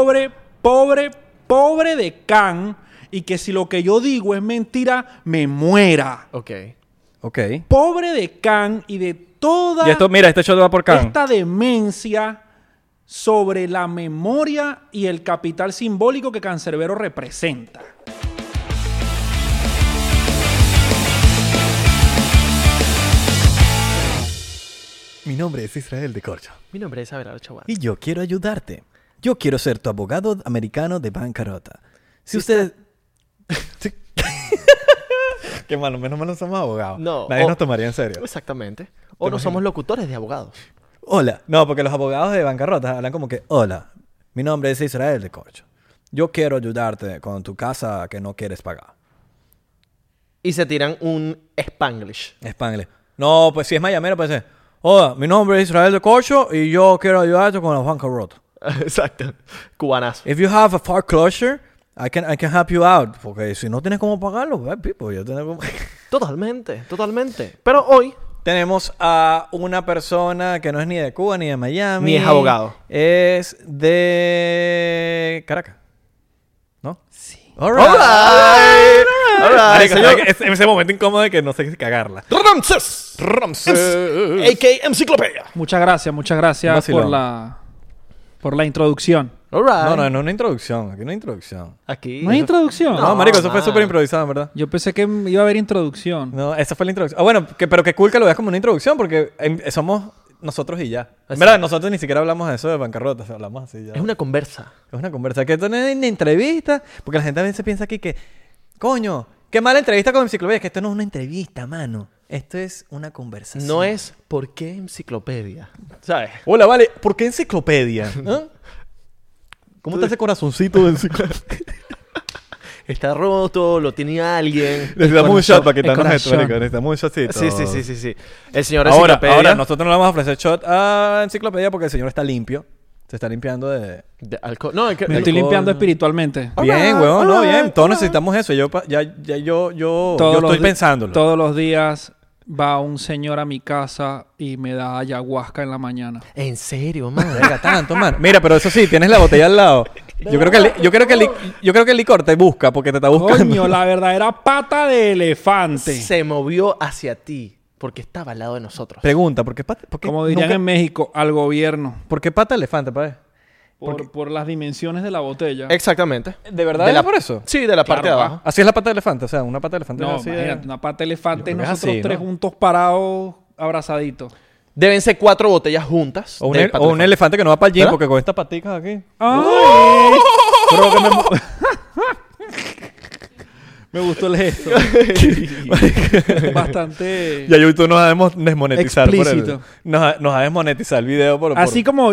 pobre, pobre, pobre de Can y que si lo que yo digo es mentira, me muera. Ok. Ok. Pobre de Can y de toda Y esto, mira, este shot va por Can. esta demencia sobre la memoria y el capital simbólico que Cancerbero representa. Mi nombre es Israel de Corcho. Mi nombre es Abelardo Chaguán. Y yo quiero ayudarte. Yo quiero ser tu abogado americano de bancarrota. Si usted... Sí. Qué malo, menos mal no somos abogados. No, Nadie o- nos tomaría en serio. Exactamente. O no somos locutores de abogados. Hola. No, porque los abogados de bancarrota hablan como que, hola, mi nombre es Israel de Corcho. Yo quiero ayudarte con tu casa que no quieres pagar. Y se tiran un Spanglish. Spanglish. No, pues si es mayamero, puede ser, hola, mi nombre es Israel de Corcho y yo quiero ayudarte con la bancarrota. Exacto. Cubanazo. If you have a foreclosure, I can, I can help you out. Porque si no tienes cómo pagarlo, eh, people, yo tengo cómo- Totalmente, totalmente. Pero hoy Tenemos a una persona que no es ni de Cuba ni de Miami. Ni es abogado. Es de Caracas. ¿No? Sí. All All right. All right, Marico, señor. ¿sabes qué? Es- en ese momento incómodo de que no sé si cagarla. Ramses. A.K. Enciclopedia. Muchas gracias, muchas gracias Vacilón. por la, por la introducción. All right. No, no, no una introducción. Aquí no hay introducción. Aquí. ¿No hay introducción? No, marico, eso fue súper improvisado, en ¿verdad? Yo pensé que iba a haber introducción. No, esa fue la introducción. Ah, bueno, que, pero que cool que lo veas como una introducción porque em, somos nosotros y ya. En verdad, nosotros ni siquiera hablamos de eso de bancarrota, o sea, hablamos así ya. Es una conversa. Es una conversa. Que esto no es una entrevista, porque la gente a veces piensa aquí que, coño, qué mala entrevista con enciclopedia. Es que esto no es una entrevista, mano. Esto es una conversación. No es ¿por qué enciclopedia? ¿Sabes? Hola, vale, ¿por qué enciclopedia? ¿Ah? ¿Cómo está ese corazoncito de enciclopedia? Está roto, lo tiene alguien. Necesitamos un shot para quitarnos esto. Necesitamos un shotcito. Sí, sí, sí, sí, sí. El señor Ahora, enciclopedia. ahora, nosotros no le vamos a ofrecer shot a enciclopedia porque el señor está limpio. Se está limpiando de... de alcohol. No, que- Me estoy limpiando espiritualmente. Bien, weón, no, bien. Todos necesitamos eso. Yo, ya, ya yo, yo, Todos yo estoy pensándolo. Todos los días va un señor a mi casa y me da ayahuasca en la mañana. En serio, man. Verga, tanto, man. Mira, pero eso sí, tienes la botella al lado. Yo creo que el, yo creo que el, yo creo que el licor te busca porque te está buscando. Coño, la verdadera pata de elefante. Se movió hacia ti porque estaba al lado de nosotros. Pregunta, ¿por qué pata, por qué Como dirían nunca- en México, al gobierno. ¿por qué pata elefante, padre? Por, por las dimensiones de la botella. Exactamente. ¿De verdad De la- por eso? Sí, de la parte de abajo. Así es la pata de elefante, o sea, una pata de elefante No, así de- una pata de elefante y nosotros así, tres ¿no? juntos parados, abrazaditos. Deben ser cuatro botellas juntas. O un, de el- pato o un elefante. que no va para el gym ¿Verdad? porque con estas paticas aquí. ¡Ay! Creo que me, gustó el gesto. Bastante. Ya YouTube nos ha desmonetizar por el, Explícito. nos, ha, nos ha desmonetizado el video por, por- Así como.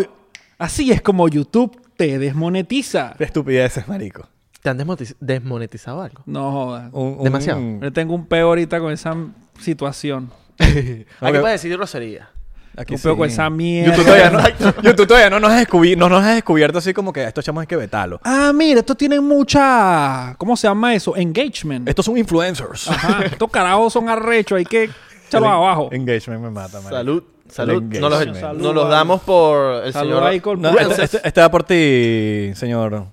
Así es como YouTube te desmonetiza. de estupideces, marico. ¿Te han desmonetiz- desmonetizado algo? No jodas. Un- un- Demasiado. Yo tengo un peo ahorita con esa situación. Aquí Ok. puedes decir grosería. Aquí un peo sí. con esa mierda. YouTube todavía no, YouTube todavía no nos, has descubi- no nos has descubierto así como que a estos chamos hay que vetarlo. Ah, mira, estos tienen mucha. ¿Cómo se llama eso? Engagement. Estos son influencers. Ajá. Estos carajos son arrechos, hay que echarlos abajo. Engagement me mata, marico. Salud. Salud. Nos los, engagement. nos los damos por el Salud señor ahí con- No, este, este- este va por ti, señor.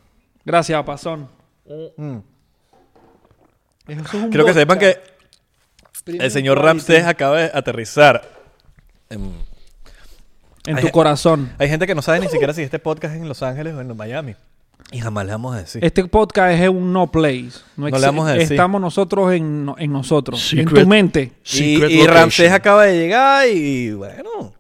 Gracias, Pasón. Mm. Es un Quiero que sepan que el señor. Ramsés acaba de aterrizar. en- En Hay- tu corazón. Hay gente que no sabe ni siquiera si este podcast es en Los Ángeles o en Miami. Y jamás le vamos a decir. Este podcast es un no place. No, No le vamos a decir. Estamos nosotros en, no- en nosotros. Secret- En tu mente. Y, Secret y. Ramsés acaba de llegar y bueno,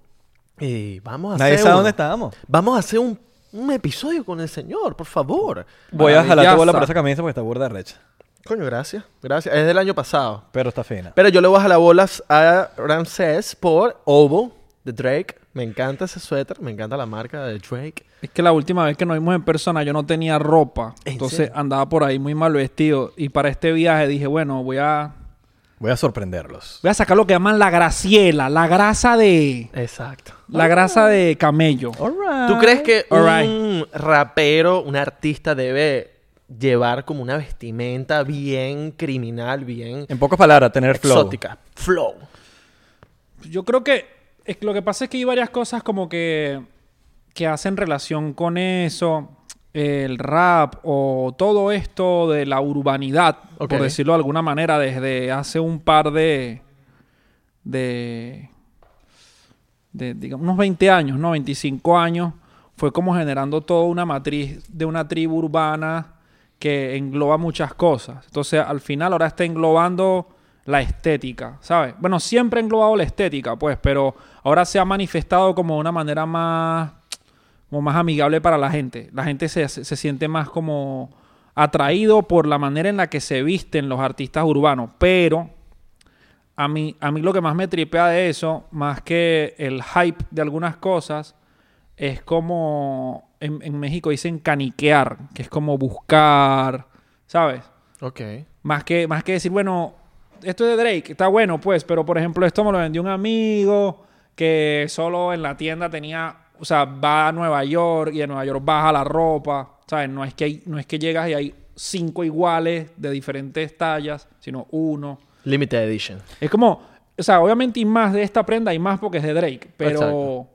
Y vamos a nadie hacer sabe uno. dónde estábamos. Vamos a hacer un, un episodio con el señor, por favor. Voy a jalar tu bola por esa camisa porque está burda de recha. Coño, gracias. Gracias. Es del año pasado. Pero está fina. Pero yo le voy a jalar bolas a Ramsés por Ovo de Drake. Me encanta ese suéter. Me encanta la marca de Drake. Es que la última vez que nos vimos en persona yo no tenía ropa. ¿En Entonces serio? andaba por ahí muy mal vestido. Y para este viaje dije, bueno, voy a, Voy a sorprenderlos. voy a sacar lo que llaman la graciela. La grasa de... Exacto. La grasa de camello. ¿Tú crees que un rapero, un artista debe llevar como una vestimenta bien criminal, bien En pocas palabras, tener flow. exótica? Flow. Yo creo que es que lo que pasa es que hay varias cosas como que, que hacen relación con eso. el rap o todo esto de la urbanidad, por decirlo de alguna manera, desde hace un par de. de. de digamos, unos 20 años, ¿no? 25 años, fue como generando toda una matriz de una tribu urbana que engloba muchas cosas. Entonces, al final, ahora está englobando la estética, ¿sabes? Bueno, siempre ha englobado la estética, pues, pero ahora se ha manifestado como de una manera más como más amigable para la gente. La gente se, se- siente más como atraído por la manera en la que se visten los artistas urbanos. Pero a mí, a mí lo que más me tripea de eso, más que el hype de algunas cosas, es como en, en México dicen caniquear, que es como buscar, ¿sabes? Ok. Más que, más que decir, bueno, esto es de Drake, está bueno, pues, pero por ejemplo, esto me lo vendió un amigo que solo en la tienda tenía, o sea, va a Nueva York y en Nueva York baja la ropa, ¿sabes? No es que, hay- no es que llegas y hay cinco iguales de diferentes tallas, sino uno. Limited Edition. Es como, o sea, obviamente hay más de esta prenda, hay más porque es de Drake, pero, Exacto.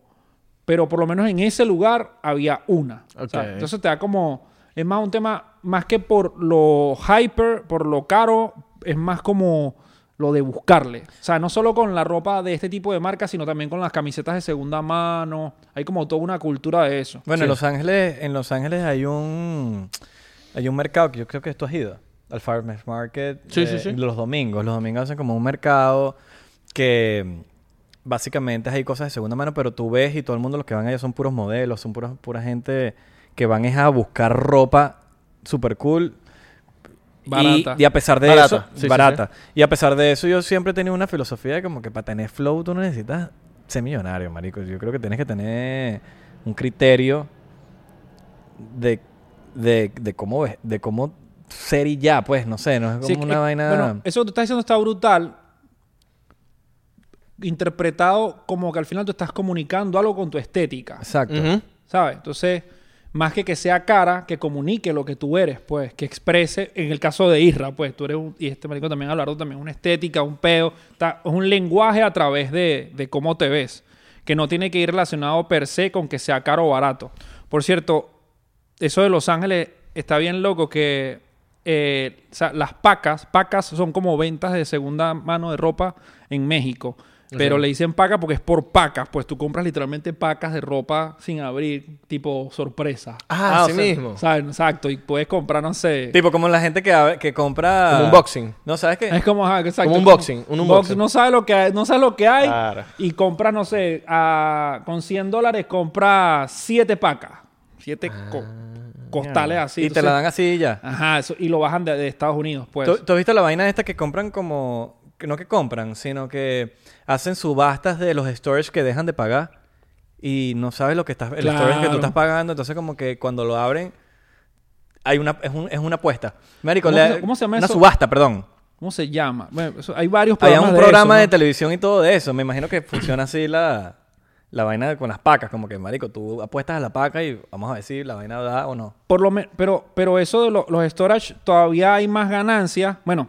pero por lo menos en ese lugar había una. Entonces te da como, es más un tema, más que por lo hyper, por lo caro, es más como lo de buscarle. O sea, no solo con la ropa de este tipo de marcas, sino también con las camisetas de segunda mano. Hay como toda una cultura de eso. Bueno, Sí. en Los Ángeles, en Los Ángeles hay un hay un mercado que yo creo que esto has ido. Al Farmers Market. Sí, eh, sí, sí. Los domingos. Los domingos hacen como un mercado que básicamente hay cosas de segunda mano, pero tú ves y todo el mundo los que van allá son puros modelos, son puros, pura gente que van es a buscar ropa super cool. Barata. Y, a pesar de Barata, eso, sí, sí, barata. Y a pesar de eso, yo siempre he tenido una filosofía de como que para tener flow tú no necesitas ser millonario, marico. Yo creo que tienes que tener un criterio de, de, de cómo ves- de cómo ser y ya, pues, no sé, no es como una eh, vaina. Bueno, eso que tú estás diciendo está brutal. Interpretado como que al final tú estás comunicando algo con tu estética. Exacto. ¿Sabes? Entonces, más que que sea cara, que comunique lo que tú eres, pues, que exprese, en el caso de Isra, pues, tú eres un, y este marico también Abelardo también, una estética, un peo, está- es un lenguaje a través de, de cómo te ves, que no tiene que ir relacionado per se con que sea caro o barato. Por cierto, eso de Los Ángeles está bien loco que eh, las pacas, pacas son como ventas de segunda mano de ropa en México. Pero le dicen paca porque es por pacas, pues tú compras literalmente pacas de ropa sin abrir, tipo sorpresa. Ah, Ah, así mismo. ¿Sabes? Exacto. Y puedes comprar, no sé. Tipo como la gente que, a- que compra... Como un boxing. No, ¿sabes qué? Es como, ajá, exacto. Como un boxing, un Box- unboxing. no sabe lo que hay, no sabe lo que hay Claro. y compra, no sé, a- con 100 dólares compra 7 pacas. 7 costales así. y te la dan así y ya. Ajá, eso, y lo bajan de, de Estados Unidos, pues. ¿Tú, tú has visto la vaina esta que compran como... No que compran, sino que hacen subastas de los storage que dejan de pagar y no sabes lo que estás... El storage que tú estás pagando. Entonces como que cuando lo abren hay una... Es, un- es una apuesta. Marico, ¿Cómo le- se- cómo se llama Una eso? subasta, perdón. ¿Cómo se llama? Bueno, eso- hay varios programas un de programa eso, de televisión y todo de eso. Me imagino que funciona así la, la vaina con las pacas. Como que, marico, tú apuestas a la paca y vamos a ver si la vaina da o no. Por lo me- pero, pero eso de lo- los storage todavía hay más ganancias. Bueno,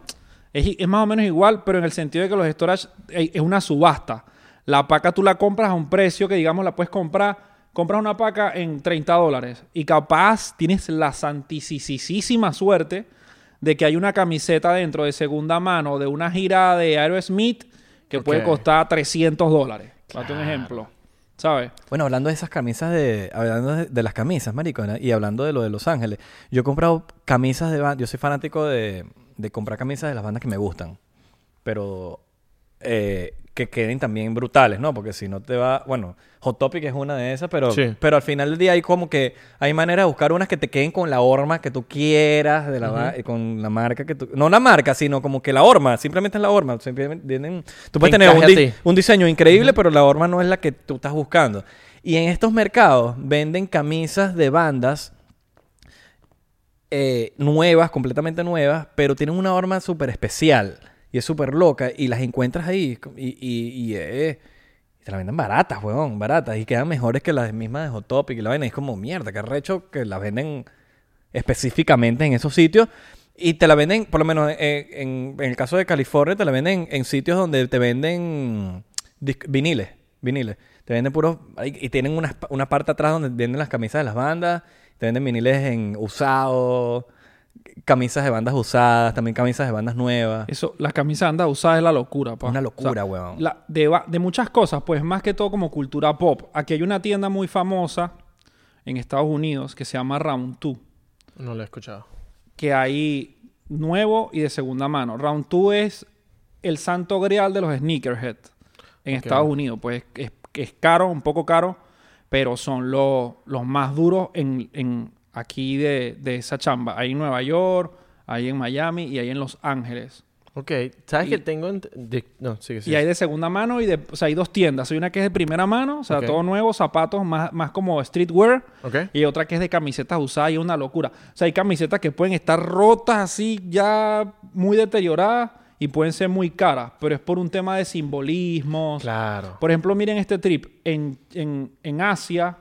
es, es más o menos igual, pero en el sentido de que los storage es una subasta. La paca tú la compras a un precio que, digamos, la puedes comprar. Compras una paca en 30 dólares y capaz tienes la santisísima suerte de que hay una camiseta dentro de segunda mano de una gira de Aerosmith que puede costar 300 dólares. Date un ejemplo. ¿Sabes? Bueno, hablando de esas camisas de... Hablando de, de las camisas, marico, ¿no? y hablando de lo de Los Ángeles. Yo he comprado camisas de. Yo soy fanático de, de comprar camisas de las bandas que me gustan. Pero... eh, que queden también brutales, ¿no? Porque si no te va... Bueno, Hot Topic es una de esas, pero... Sí. Pero al final del día hay como que... Hay manera de buscar unas que te queden con la horma que tú quieras, de la con la marca que tú... No la marca, sino como que la horma. Simplemente es la horma. Simplemente tienen- tú puedes tener di- un diseño increíble, pero la horma no es la que tú estás buscando. Y en estos mercados venden camisas de bandas eh, nuevas, completamente nuevas, pero tienen una horma súper especial y es súper loca y las encuentras ahí y, y, y, te la venden baratas, weón, baratas y quedan mejores que las mismas de Hot Topic y la vaina. Es como mierda, que arrecho que las venden específicamente en esos sitios. Y te la venden, por lo menos eh, en, en el caso de California, te la venden en sitios donde te venden viniles, viniles. Te venden puros... Y tienen una, una parte atrás donde venden las camisas de las bandas. Te venden viniles en usado, camisas de bandas usadas, también camisas de bandas nuevas. Eso, las camisas andas usadas es la locura, pa. Una locura, O sea, weón. la- de, de muchas cosas, pues más que todo como cultura pop. Aquí hay una tienda muy famosa en Estados Unidos que se llama Round 2, No lo he escuchado. que hay nuevo y de segunda mano. Round 2 es el santo grial de los sneakerhead en. Estados Unidos. Pues es, es caro, un poco caro, pero son los, los más duros en, en aquí de, de esa chamba. Hay en Nueva York, hay en Miami y hay en Los Ángeles. Ok. ¿Sabes Y- que tengo... de- No, sigue, sigue. Y hay de segunda mano y de, o sea, hay dos tiendas. Hay una que es de primera mano, o sea, todo nuevo, zapatos más, más como streetwear. Ok. Y otra que es de camisetas usadas y es una locura. O sea, hay camisetas que pueden estar rotas así, ya muy deterioradas y pueden ser muy caras, pero es por un tema de simbolismos. Claro. Por ejemplo, miren este trip. En, en, en Asia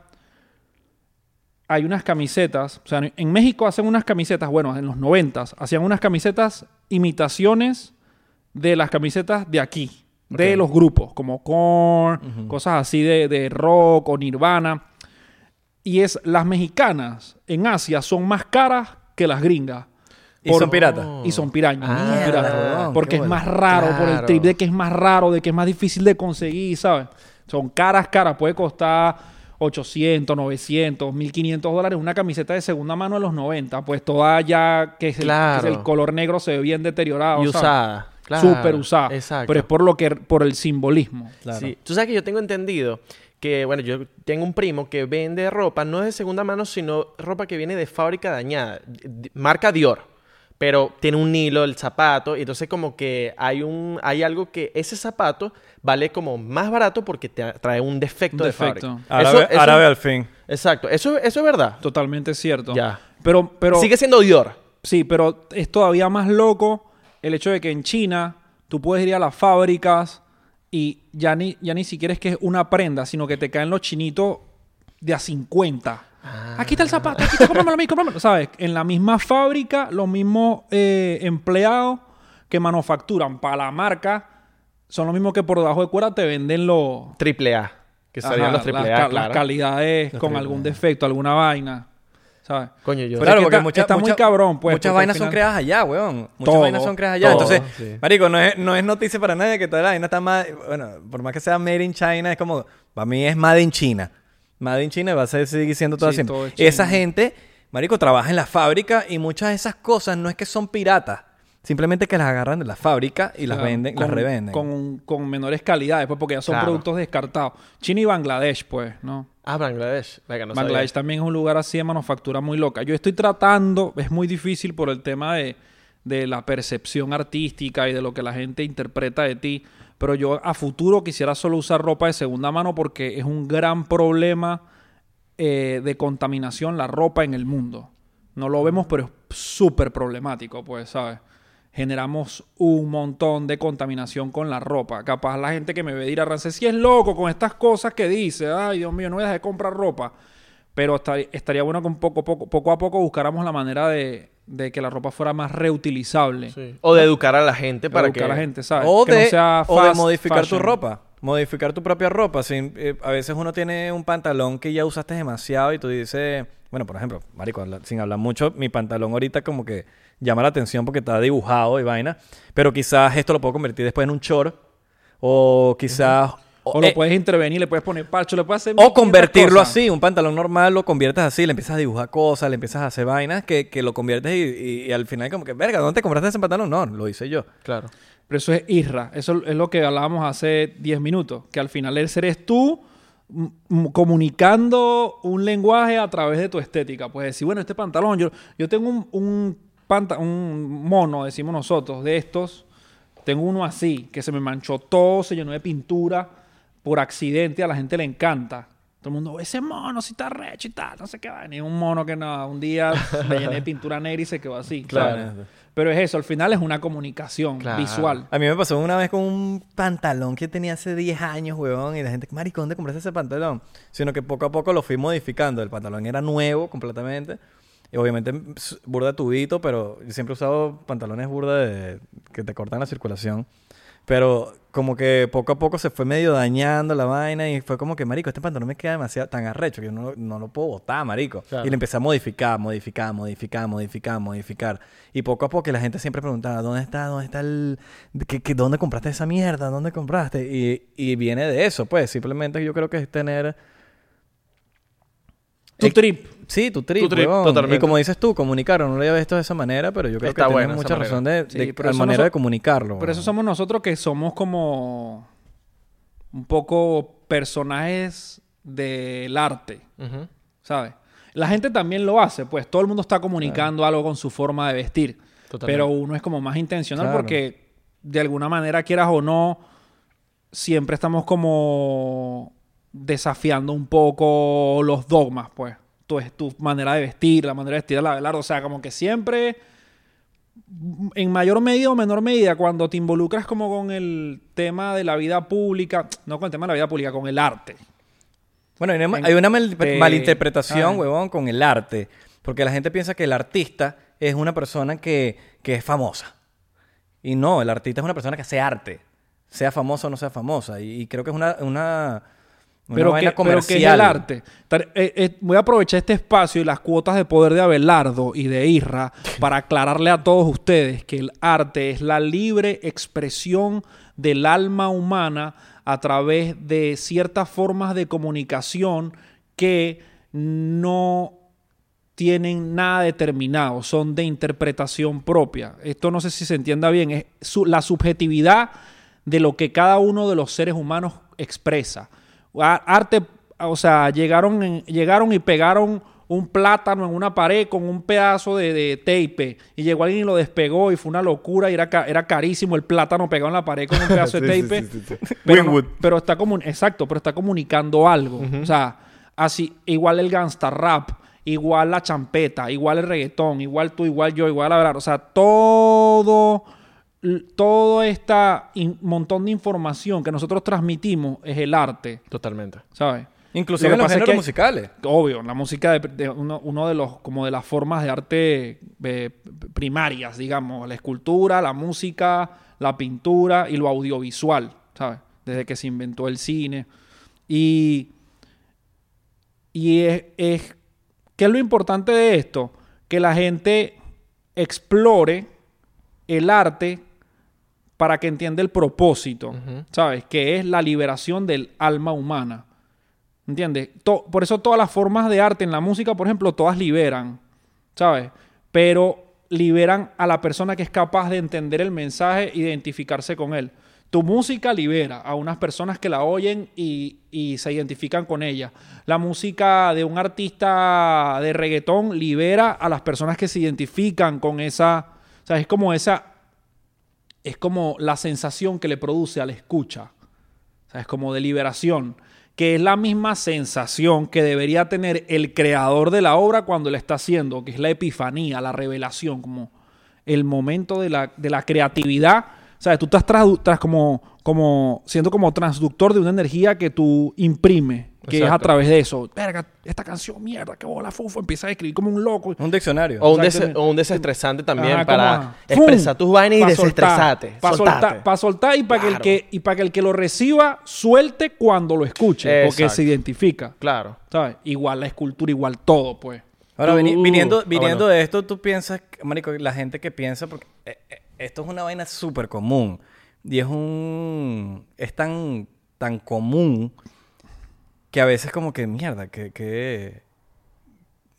hay unas camisetas. O sea, en México hacen unas camisetas, bueno, en los noventas, hacían unas camisetas imitaciones de las camisetas de aquí, de los grupos, como Korn, cosas así de, de rock o Nirvana. Y es las mexicanas en Asia son más caras que las gringas. ¿Y son piratas? Y son pirañas. Ah, son piratas. weón, porque es bueno. más raro, por el trip de que es más raro, de que es más difícil de conseguir, ¿sabes? Son caras, caras. Puede costar 800, 900, 1500 dólares una camiseta de segunda mano de los 90. Pues toda ya que es el, Claro. que es el color negro se ve bien deteriorado. Y ¿sabes? usada. Claro. Súper usada. Exacto. Pero es por, lo que, por el simbolismo. Claro. Sí. Tú sabes que yo tengo entendido que, bueno, yo tengo un primo que vende ropa, no es de segunda mano, sino ropa que viene de fábrica dañada, marca Dior. Pero tiene un hilo el zapato, y entonces como que hay un hay algo que ese zapato vale como más barato porque te trae un defecto, Un de fábrica. Árabe, Eso- eso- árabe al fin. Exacto, eso, eso es verdad. Totalmente cierto. Ya. Pero, pero Sigue siendo Dior. Sí, pero es todavía más loco el hecho de que en China tú puedes ir a las fábricas y ya ni, ya ni siquiera es que es una prenda, sino que te caen los chinitos de a 50. Aquí está el zapato, aquí está, cómpramelo a mí, cómpramelo. ¿Sabes? En la misma fábrica, los mismos eh, empleados que manufacturan para la marca son los mismos que por debajo de cuerda te venden los... Triple A. Que serían Ajá, los triple las, A, ca- las claro. calidades Los con triple algún defecto, alguna vaina. ¿Sabes? Coño, yo... Pero claro, es que porque está- muy cabrón, pues, Muchas vainas son creadas allá, weón. Muchas Todo, vainas son creadas allá. todo, Entonces, sí. marico, no es, no es noticia para nadie que toda la vaina está más... Bueno, por más que sea made in China, es como... Para mí es made in China. Made in China va a ser, seguir siendo todo Sí, siempre. todo es Esa gente, marico, trabaja en la fábrica y muchas de esas cosas no es que son piratas. Simplemente que las agarran de la fábrica y las Claro, venden, con, las revenden. Con, con menores calidades, pues, porque ya son Claro. productos descartados. China y Bangladesh, pues, ¿no? Ah, Bangladesh. Venga, no Bangladesh sabía. también es un lugar así de manufactura muy loca. Yo estoy tratando, es muy difícil por el tema de, de la percepción artística y de lo que la gente interpreta de ti, pero yo a futuro quisiera solo usar ropa de segunda mano porque es un gran problema eh, de contaminación la ropa en el mundo. No lo vemos, pero es súper problemático, pues, ¿sabes? Generamos un montón de contaminación con la ropa. Capaz la gente que me ve dirá, Rancés, si es loco con estas cosas que dice, ay, Dios mío, no voy a dejar de comprar ropa. Pero esta- estaría bueno que un poco, poco, poco a poco buscáramos la manera de, de que la ropa fuera más reutilizable. Sí. O de educar a la gente para Educar que... a la gente, ¿sabes? O que de, no sea o de modificar fashion. tu ropa. Modificar tu propia ropa. Sin- eh, a veces uno tiene un pantalón que ya usaste demasiado y tú dices... Bueno, por ejemplo, marico, sin hablar mucho, mi pantalón ahorita como que llama la atención porque está dibujado y vaina. Pero quizás esto lo puedo convertir después en un short. O quizás... O, eh, lo puedes intervenir, le puedes poner parcho, le puedes hacer... o 1500 convertirlo cosas. así, un pantalón normal lo conviertes así, le empiezas a dibujar cosas, le empiezas a hacer vainas que, que lo conviertes y, y- y al final como que, verga, ¿dónde te compraste ese pantalón? No, lo hice yo. Claro. Pero eso es irra. Eso es lo que hablábamos hace 10 minutos. Que al final eres tú comunicando un lenguaje a través de tu estética. Puedes decir, bueno, este pantalón, yo, yo tengo un, un, panta- un mono, decimos nosotros, de estos. Tengo uno así, que se me manchó todo, se llenó de pintura por accidente. A la gente le encanta. Todo el mundo, ese mono si está recho y tal, no sé qué va. Ni un mono que no, un día le llené de pintura negra y se quedó así. Claro. ¿sabes? Pero es eso, al final es una comunicación Claro. visual. A mí me pasó una vez con un pantalón que tenía hace 10 años, huevón, y la gente, marico, ¿dónde compraste ese pantalón? Sino que poco a poco lo fui modificando. El pantalón era nuevo completamente. Y obviamente burda tubito, pero yo siempre he usado pantalones burda de, que te cortan la circulación. Pero como que poco a poco se fue medio dañando la vaina y fue como que, marico, este pantalón me queda demasiado tan arrecho que yo no, no lo puedo botar, marico. Claro. Y le empecé a modificar, modificar, modificar, modificar, modificar. Y poco a poco la gente siempre preguntaba, ¿dónde está, dónde está el... ¿qué, qué- dónde compraste esa mierda? ¿Dónde compraste? Y, y viene de eso, pues. Simplemente yo creo que es tener... Tu Eh, trip. Sí, tu trip, Tu trip, huevón. totalmente. Y como dices tú, comunicarlo. No lo había visto de esa manera, pero yo creo Está que buena tienes esa mucha razón de, Sí, de pero la eso manera de comunicarlo. Por eso huevón. somos nosotros que somos como un poco personajes del arte, Ujú. ¿sabes? La gente también lo hace, pues todo el mundo está comunicando algo con su forma de vestir, Totalmente. pero uno es como más intencional Claro. porque de alguna manera quieras o no, siempre estamos como desafiando un poco los dogmas, pues. Tu, tu manera de vestir, la manera de vestir la Abelardo, o sea, como que siempre en mayor medida o menor medida, cuando te involucras como con el tema de la vida pública, no con el tema de la vida pública, con el arte. Bueno, hay una, En- hay una mal- de- malinterpretación, ah. huevón, con el arte. Porque la gente piensa que el artista es una persona que, que es famosa. Y no, el artista es una persona que hace arte. Sea famosa o no sea famosa. Y, y creo que es una, una Pero que, pero que es el arte. Eh, eh, voy a aprovechar este espacio y las cuotas de poder de Abelardo y de Irra para aclararle a todos ustedes que el arte es la libre expresión del alma humana a través de ciertas formas de comunicación que no tienen nada determinado, son de interpretación propia. Esto no sé si se entienda bien, es su- la subjetividad de lo que cada uno de los seres humanos expresa. Arte, o sea, llegaron, en- llegaron y pegaron un plátano en una pared con un pedazo de, de tape y llegó alguien y lo despegó y fue una locura y era, ca- era carísimo el plátano pegado en la pared con un pedazo de tape. sí, sí. Pero, no- Winwood. pero está comun exacto, pero está comunicando algo. O sea, así, igual el gangsta rap, igual la champeta, igual el reggaetón, igual tú, igual yo, igual la verdad. O sea, todo, todo este montón de información que nosotros transmitimos es el arte, Totalmente. ¿sabes? Inclusive en los es géneros que musicales. Obvio, la música de, de uno, uno de los como de las formas de arte eh, primarias, digamos, la escultura, la música, la pintura y lo audiovisual, ¿sabes? Desde que se inventó el cine. Y, y es, es ¿qué es lo importante de esto? Que la gente explore el arte para que entienda el propósito. ¿sabes? Que es la liberación del alma humana. ¿Entiendes? To- por eso todas las formas de arte en la música, por ejemplo, todas liberan, ¿sabes? Pero liberan a la persona que es capaz de entender el mensaje e identificarse con él. Tu música libera a unas personas que la oyen y, y se identifican con ella. La música de un artista de reggaetón libera a las personas que se identifican con esa... O sea, es como esa... Es como la sensación que le produce al escucha. Es como de liberación, que es la misma sensación que debería tener el creador de la obra cuando la está haciendo, que es la epifanía, la revelación, como el momento de la, de la creatividad. O sea, tú estás tradu- tras como, como siendo como transductor de una energía que tú imprimes, que es a Exacto. través de eso. Verga, esta canción, mierda, que bola fufo, empieza a escribir como un loco. Un diccionario. O un, des- o un desestresante también Ajá, para expresar tus vainas y Pa' desestresarte. Para soltar, pa' soltar y para que, el Claro. que, y para que el que lo reciba suelte cuando lo escuche, porque Exacto. se identifica. Claro. ¿Sabes? Igual la escultura, igual todo, pues. Ahora, Tú- vini- viniendo, ah, viniendo bueno. de esto, tú piensas, marico, la gente que piensa, porque eh, eh, esto es una vaina súper común. Y es un... Es tan, tan común que a veces como que, mierda, que... que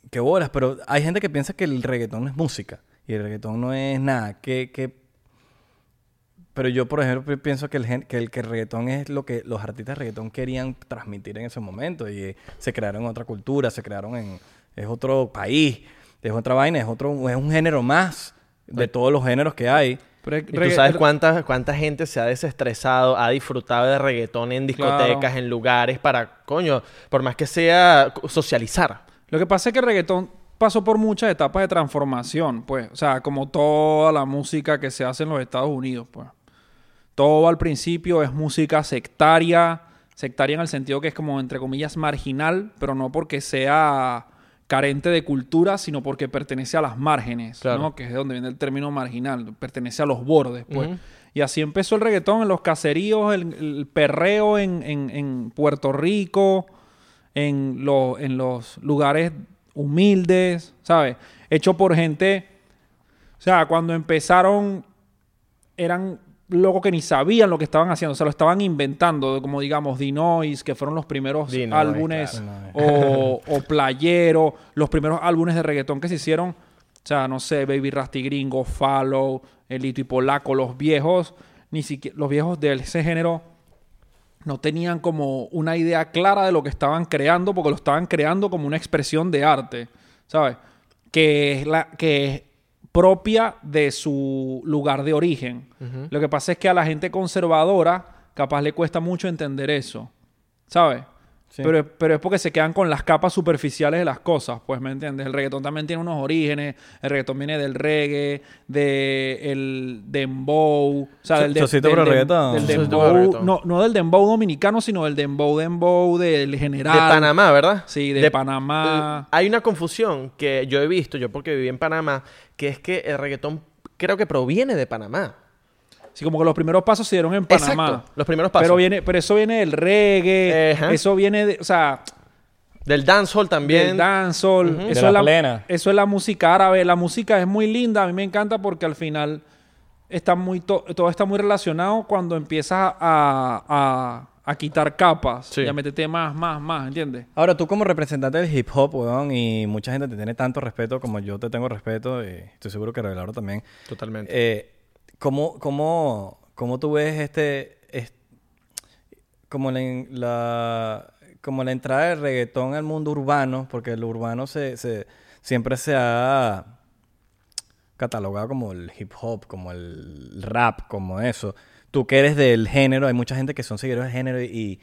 que bolas, pero hay gente que piensa que el reggaetón es música y el reggaetón no es nada. Que, que... Pero yo, por ejemplo, pi- pienso que el, que el que el reggaetón es lo que los artistas de reggaetón querían transmitir en ese momento y eh, se crearon en otra cultura, se crearon en... Es otro país, es otra vaina, es otro... Es un género más de todos los géneros que hay. Pero Y tú sabes cuánta, cuánta gente se ha desestresado, ha disfrutado de reggaetón en discotecas, Claro. en lugares para, coño, por más que sea, socializar. Lo que pasa es que el reggaetón pasó por muchas etapas de transformación, pues. O sea, como toda la música que se hace en los Estados Unidos, pues. Todo al principio es música sectaria, sectaria en el sentido que es como, entre comillas, marginal, pero no porque sea carente de cultura, sino porque pertenece a las márgenes, Claro. ¿no? Que es de donde viene el término marginal, pertenece a los bordes, pues. Y así empezó el reggaetón en los caseríos, el, el perreo en, en- en Puerto Rico, en, lo- en los lugares humildes, ¿sabes? Hecho por gente... O sea, cuando empezaron eran locos que ni sabían lo que estaban haciendo, o sea, lo estaban inventando, como digamos Dinois, que fueron los primeros Dinois, álbumes, claro. o, o Playero, los primeros álbumes de reggaetón que se hicieron, o sea, no sé, Baby Rasty Gringo, Follow, Elito y Polaco, los viejos, ni siquiera, los viejos de ese género no tenían como una idea clara de lo que estaban creando, porque lo estaban creando como una expresión de arte, ¿sabes? Que es la que propia de su lugar de origen. Lo que pasa es que a la gente conservadora capaz le cuesta mucho entender eso, ¿sabes? Sí. Pero, pero es porque se quedan con las capas superficiales de las cosas, pues, ¿me entiendes? El reggaetón también tiene unos orígenes. El reggaetón viene del reggae, del dembow, o sea, del, de- del reggaetón. del dembow, reggaetón. no, no del dembow dominicano, sino del dembow dembow del general. De Panamá, ¿verdad? Sí, de Panamá. eh, Hay una confusión que yo he visto, yo porque viví en Panamá, que es que el reggaetón creo que proviene de Panamá. Sí, como que los primeros pasos se dieron en Panamá. Exacto, los primeros pasos. Pero viene, pero eso viene del reggae, Ajá. eso viene de, o sea, Del dancehall también. del dancehall, eso De es la la plena. eso es la música árabe, la música es muy linda, a mí me encanta porque al final está muy to- todo está muy relacionado cuando empiezas a, a- a quitar capas Sí. y a meterte más, más, más, ¿entiendes? Ahora, tú como representante del hip hop, weón, y mucha gente te tiene tanto respeto como yo te tengo respeto, y estoy seguro que Revelador también. Totalmente. Eh, ¿cómo, cómo, cómo tú ves este, es- como la, la- como la entrada del reggaetón al mundo urbano? Porque el urbano se, se- siempre se ha catalogado como el hip hop, como el rap, como eso. Tú que eres del género, hay mucha gente que son seguidores del género y,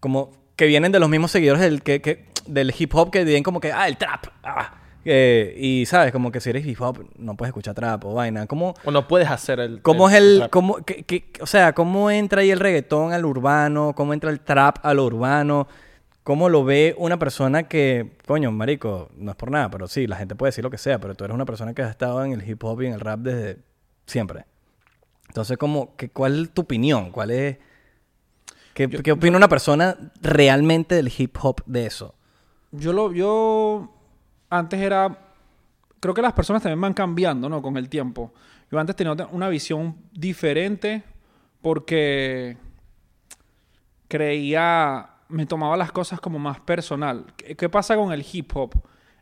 como que vienen de los mismos seguidores del, que, que- del hip hop que vienen como que, ah, el trap. ah. Eh, y sabes, como que si eres hip hop no puedes escuchar trap o vaina. ¿Cómo, o no puedes hacer el. cómo es el, rap. cómo, qué- qué- o sea, cómo entra ahí el reggaetón al urbano? ¿Cómo entra el trap al urbano? ¿Cómo lo ve una persona que, coño, marico, no es por nada, pero sí, la gente puede decir lo que sea, pero tú eres una persona que ha estado en el hip hop y en el rap desde siempre. Entonces, como, que, ¿cuál es tu opinión? ¿Cuál es, qué, qué opina una persona realmente del hip hop de eso? Yo lo, yo antes era, creo que las personas también van cambiando, ¿no? Con el tiempo. Yo antes tenía una visión diferente porque creía, me tomaba las cosas como más personal. ¿Qué, qué pasa con el hip hop?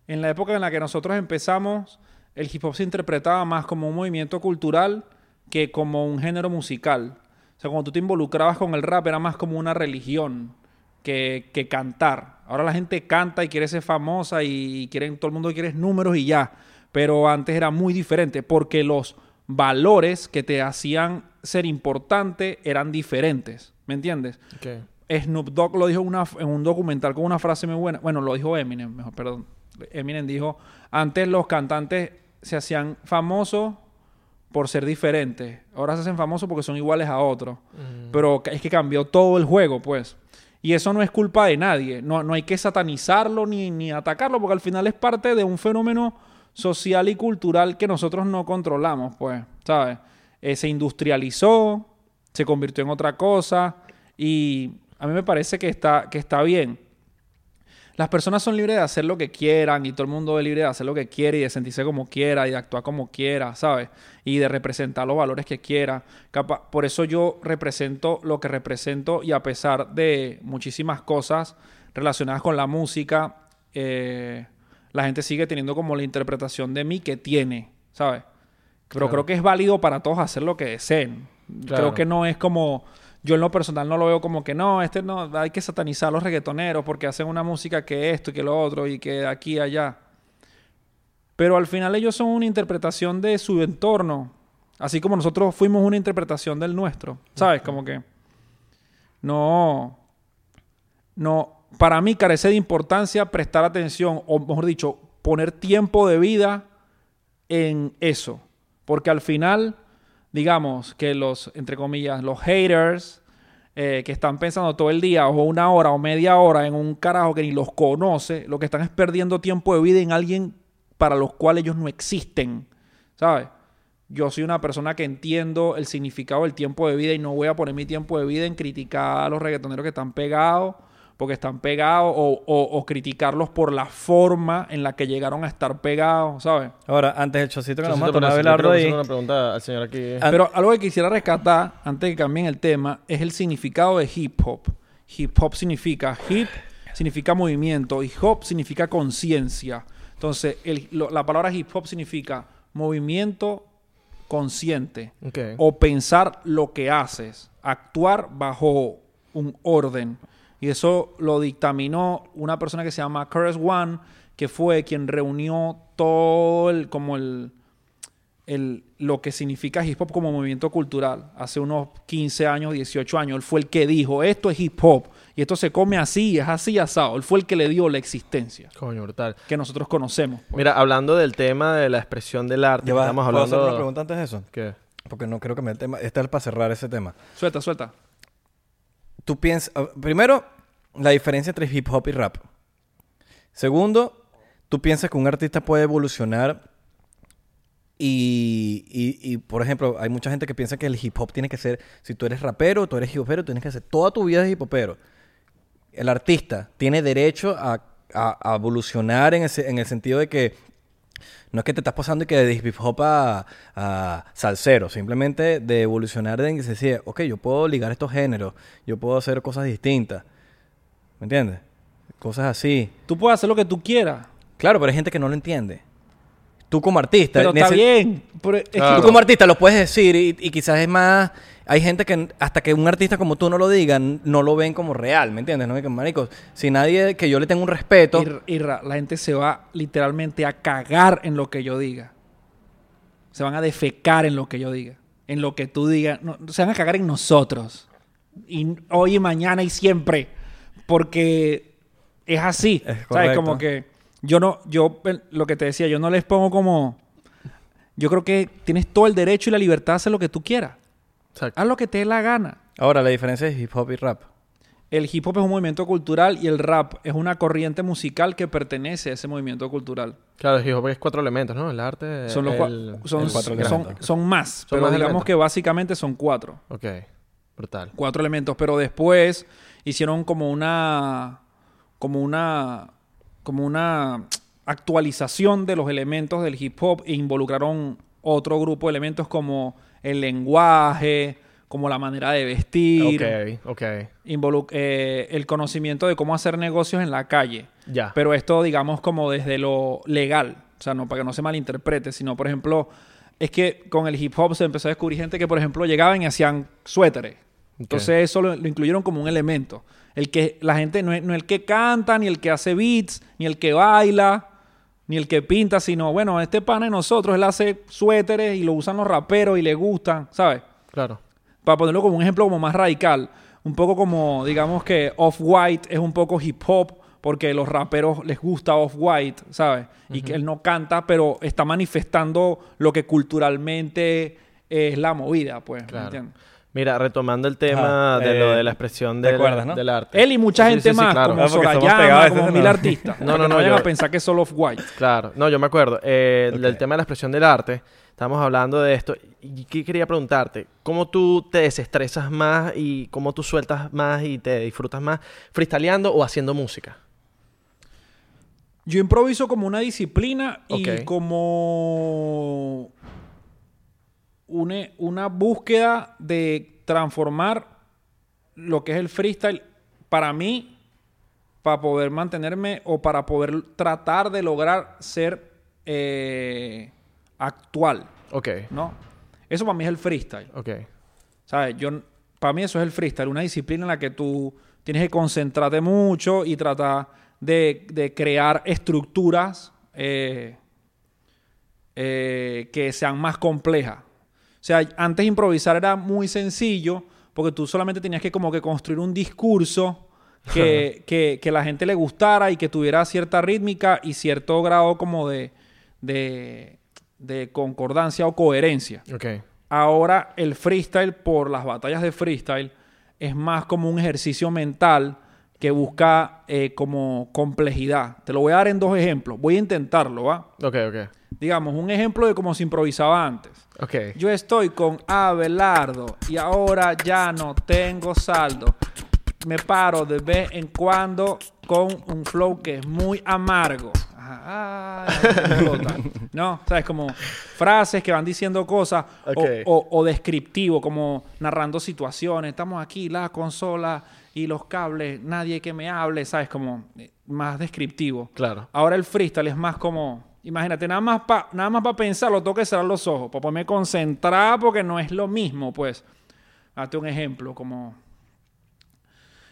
En la época en la que nosotros empezamos, el hip hop se interpretaba más como un movimiento cultural que como un género musical. O sea, cuando tú te involucrabas con el rap era más como una religión que, que cantar. Ahora la gente canta y quiere ser famosa y quieren, todo el mundo quiere números y ya. Pero antes era muy diferente porque los valores que te hacían ser importante eran diferentes. ¿Me entiendes? Snoop Dogg lo dijo en una- en un documental con una frase muy buena. Bueno, lo dijo Eminem, mejor, perdón. Eminem dijo, antes los cantantes se hacían famosos por ser diferentes. Ahora se hacen famosos porque son iguales a otros. Pero es que cambió todo el juego, pues. Y eso no es culpa de nadie. No, no hay que satanizarlo ni, ni atacarlo porque al final es parte de un fenómeno social y cultural que nosotros no controlamos, pues, ¿sabes? Eh, se industrializó, se convirtió en otra cosa y a mí me parece que está, que está bien. Las personas son libres de hacer lo que quieran y todo el mundo es libre de hacer lo que quiere y de sentirse como quiera y de actuar como quiera, ¿sabes? Y de representar los valores que quiera. Por eso yo represento lo que represento y a pesar de muchísimas cosas relacionadas con la música, eh, la gente sigue teniendo como la interpretación de mí que tiene, ¿sabes? Pero Claro. creo que es válido para todos hacer lo que deseen. Claro. Creo que no es como... Yo en lo personal no lo veo como que no, este no, hay que satanizar a los reggaetoneros porque hacen una música que esto y que lo otro y que aquí y allá. Pero al final ellos son una interpretación de su entorno. Así como nosotros fuimos una interpretación del nuestro. ¿Sabes? Como que... No... No... Para mí carece de importancia prestar atención, o mejor dicho, poner tiempo de vida en eso. Porque al final, digamos que los, entre comillas, los haters eh, que están pensando todo el día o una hora o media hora en un carajo que ni los conoce, lo que están es perdiendo tiempo de vida en alguien para los cuales ellos no existen. ¿Sabes? yo soy una persona que entiendo el significado del tiempo de vida y no voy a poner mi tiempo de vida en criticar a los reggaetoneros que están pegados porque están pegados o, o- o criticarlos por la forma en la que llegaron a estar pegados, ¿sabes? Ahora, antes del chocito que nos Chocito, mata, pero una sí, vez yo Lardo quiero ahí. una pregunta al señor aquí. Pero algo que quisiera rescatar, antes de que cambien el tema, es el significado de hip hop. Hip hop significa hip, significa movimiento, y hop significa conciencia. Entonces, el- lo- la palabra hip hop significa movimiento consciente o pensar lo que haces, actuar bajo un orden. Y eso lo dictaminó una persona que se llama Curtis One, que fue quien reunió todo el, como el, el- lo que significa hip hop como movimiento cultural. Hace unos 15 años, 18 años, él fue el que dijo, esto es hip hop y esto se come así, es así asado. Él fue el que le dio la existencia Coño, brutal. que nosotros conocemos. pues. Mira, hablando del tema de la expresión del arte, Ya va, estamos ¿puedo hacer hablando... una pregunta antes de eso? ¿Qué? Porque no creo que me el tema. Este es para cerrar ese tema. Suelta, suelta. Tú piensas. ah, Primero, la diferencia entre hip hop y rap. Segundo, tú piensas que un artista puede evolucionar. Y, y, y, por ejemplo, hay mucha gente que piensa que el hip hop tiene que ser. Si tú eres rapero, tú eres hip hopero, tienes que hacer toda tu vida de hip hopero. El artista tiene derecho a, a- a evolucionar en, ese- en el sentido de que no es que te estás pasando y que de hip hop a, a salsero, simplemente de evolucionar en que se decía, ok, yo puedo ligar estos géneros, yo puedo hacer cosas distintas. ¿Me entiendes? Cosas así. Tú puedes hacer lo que tú quieras, Claro, pero hay gente que no lo entiende. Tú como artista... pero está bien. Pero es que Claro. Tú como artista lo puedes decir y, y quizás es más... Hay gente que hasta que un artista como tú no lo diga, no lo ven como real, ¿me entiendes? No que marico, si nadie que yo le tengo un respeto, la gente se va literalmente a cagar en lo que yo diga. Se van a defecar en lo que yo diga. En lo que tú digas. No, se van a cagar en nosotros. Y hoy y mañana y siempre. Porque es así. Es ¿Sabes? Como que yo no, yo lo que te decía, yo no les pongo como. Yo creo que tienes todo el derecho y la libertad de hacer lo que tú quieras. Exacto. Haz lo que te dé la gana. ahora la diferencia es hip hop y rap. El hip hop es un movimiento cultural y el rap es una corriente musical que pertenece a ese movimiento cultural. Claro, el hip hop es cuatro elementos, ¿no? El arte... Son, los el- son, el cuatro son, elementos. son más, Son pero más digamos elementos. que básicamente son cuatro. Ok, brutal. Cuatro elementos, pero después hicieron como una como una como una actualización de los elementos del hip hop e involucraron otro grupo de elementos como el lenguaje, como la manera de vestir, Ok, ok. eh, el conocimiento de cómo hacer negocios en la calle. Ya. Pero esto, digamos, como desde lo legal. O sea, no para que no se malinterprete, sino, por ejemplo, es que con el hip hop se empezó a descubrir gente que, por ejemplo, llegaban y hacían suéteres. Entonces eso lo, lo incluyeron como un elemento. El que la gente no es, no el que canta, ni el que hace beats, ni el que baila, ni el que pinta, sino, bueno, este pana de nosotros, él hace suéteres y lo usan los raperos y le gustan, ¿sabes? Claro. para ponerlo como un ejemplo como más radical, un poco como, digamos que Off-White es un poco hip hop porque los raperos les gusta Off-White, ¿sabes? Y que él no canta, pero está manifestando lo que culturalmente es la movida, pues, ¿me Claro. entiendes? Mira, retomando el tema de eh, lo de la expresión ¿te del, acuerdas, no? del arte. Él y mucha Sí, gente sí, sí, más, claro. como Ah, Sorayama, como mil el- artistas. No, no, no, vayan yo- a pensar que es solo Off-White. Claro, no, yo me acuerdo. Eh. Del tema de la expresión del arte, estamos hablando de esto. Y que quería preguntarte, ¿cómo tú te desestresas más y cómo tú sueltas más y te disfrutas más freestyleando o haciendo música? Yo improviso como una disciplina y como una, una búsqueda de transformar lo que es el freestyle para mí, para poder mantenerme o para poder tratar de lograr ser eh, actual, Ok, ¿no? Eso para mí es el freestyle. ok. ¿Sabes? Yo, para mí eso es el freestyle, una disciplina en la que tú tienes que concentrarte mucho y tratar de, de crear estructuras eh, eh, que sean más complejas. O sea, antes improvisar era muy sencillo porque tú solamente tenías que como que construir un discurso que, que, que la gente le gustara y que tuviera cierta rítmica y cierto grado como de, de, de concordancia o coherencia. Ok, Ahora el freestyle, por las batallas de freestyle, es más como un ejercicio mental que busca eh, como complejidad. Te lo voy a dar en dos ejemplos. Voy a intentarlo, ¿va? ok, ok. Digamos, un ejemplo de cómo se improvisaba antes. Ok. Yo estoy con Abelardo y ahora ya no tengo saldo. Me paro de vez en cuando con un flow que es muy amargo. Ajá, ay, explota. no, sabes, como frases que van diciendo cosas o, o descriptivo, como narrando situaciones. Estamos aquí, la consola y los cables, nadie que me hable, sabes, como eh, más descriptivo. Claro. Ahora el freestyle es más como, imagínate, nada más para nada más para pensarlo, tengo que cerrar los ojos, para poderme concentrar porque no es lo mismo, pues. Date un ejemplo, como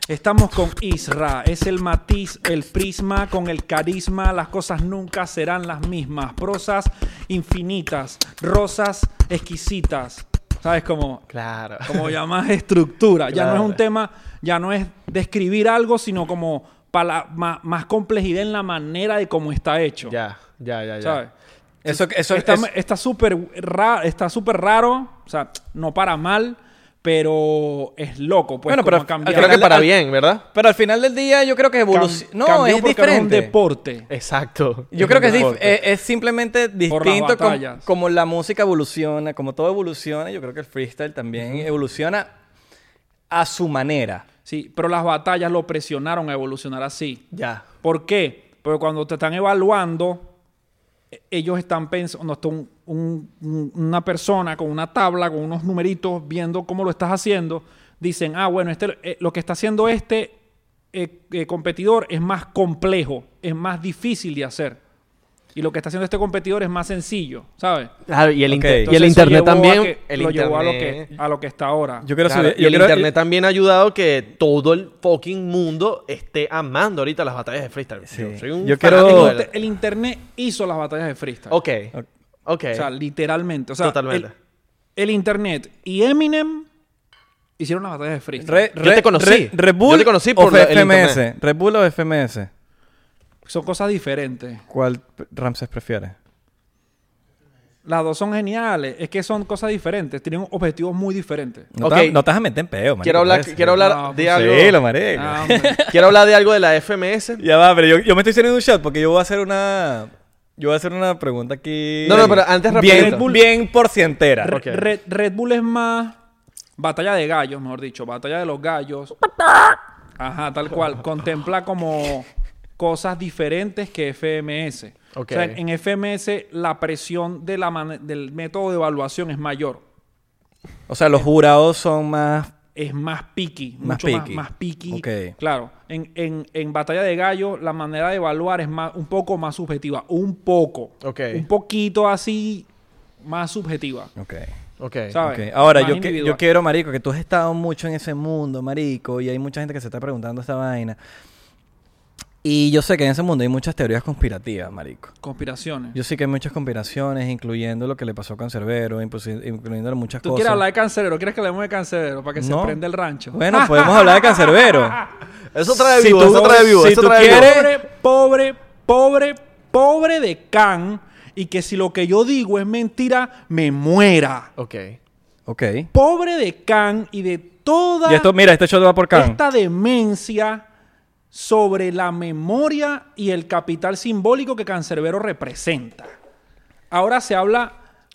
Estamos con Isra, es el matiz, el prisma con el carisma, las cosas nunca serán las mismas, prosas infinitas, rosas exquisitas, ¿sabes? Como, Claro. como ya más estructura. Ya no es un tema, ya no es describir algo, sino como pala- ma- más, complejidad en la manera de cómo está hecho. Ya, ya, ya, ya. ¿Sabes? Eso, eso está es- está súper ra- está súper raro, o sea, no para mal, pero es loco, pues Bueno, pero ha cambiado. Creo que para al- bien, ¿verdad? Pero al final del día yo creo que Cam- evoluciona. No, es diferente. un deporte. Exacto. Yo creo que es, deporte. es- es simplemente distinto como la música evoluciona, como todo evoluciona. Yo creo que el freestyle también evoluciona a su manera. Sí, pero las batallas lo presionaron a evolucionar así. Ya. ¿Por qué? Porque cuando te están evaluando, e- ellos están pensando, un- un- una persona con una tabla, con unos numeritos, viendo cómo lo estás haciendo, dicen, ah, bueno, este, eh, lo que está haciendo este eh, eh, competidor es más complejo, es más difícil de hacer. Y lo que está haciendo este competidor es más sencillo, ¿sabes? Claro, y el, inter- y internet también. que- el lo llevó a lo, que, internet- a lo que está ahora. Yo quiero Claro, subir. y el quiero- internet también ha ayudado que todo el fucking mundo esté amando ahorita las batallas de freestyle. Sí. Yo soy un Yo quiero- el, del- inter- el internet hizo las batallas de freestyle. Ok. Ok. O sea, literalmente. O sea, Totalmente. El, el internet y Eminem hicieron las batallas de freestyle. Re- Yo te Re- conocí. Re- Red Bull Yo te conocí o por el FMS. internet. Red Bull o FMS. Son cosas diferentes. ¿Cuál Ramses prefiere? Las dos son geniales. Es que son cosas diferentes. Tienen objetivos muy diferentes. No, te, no te vas a meter en peo, marico, Quiero hablar, quiero hablar No, de pues algo. Sí, lo marico. Ah. Quiero hablar de algo de la FMS. Ya va, pero yo, yo me estoy haciendo un shot porque yo voy a hacer una... Yo voy a hacer una pregunta aquí... No, no, pero antes bien, rapidito. bien por cientera. Re-. Red, Red Bull es más batalla de gallos, mejor dicho. Batalla de los gallos. Ajá, tal cual. Contempla como cosas diferentes que FMS. Ok. O sea, en FMS la presión de la mane- del método de evaluación es mayor. O sea, los jurados son más... es más picky, Más mucho picky. más, más picky. Ok. Claro, en, en, en Batalla de Gallo la manera de evaluar es más, un poco más subjetiva, un poco, Ok. un poquito así más subjetiva, Ok. Ok. ¿sabes? Ok, Ahora, yo, que- yo quiero, marico, que tú has estado mucho en ese mundo, marico, y hay mucha gente que se está preguntando esta vaina. Y yo sé que en ese mundo hay muchas teorías conspirativas, marico. Conspiraciones. Yo sé que hay muchas conspiraciones, incluyendo lo que le pasó a Cancerbero, incluyendo muchas ¿Tú cosas. quieres hablar de cancerero? ¿Quieres que hablemos de cancerero para que No. se prenda el rancho? Bueno, podemos hablar de Cancerbero. Eso trae Si vivo, tú- eso trae vivo, si eso tú trae vivo. quieres- Pobre, pobre, pobre, pobre de Can y que si lo que yo digo es mentira, me muera. Ok. ok. Pobre de Can y de toda Y esto, mira, este shot va por Can. esta demencia sobre la memoria y el capital simbólico que Cancerbero representa. Ahora se habla,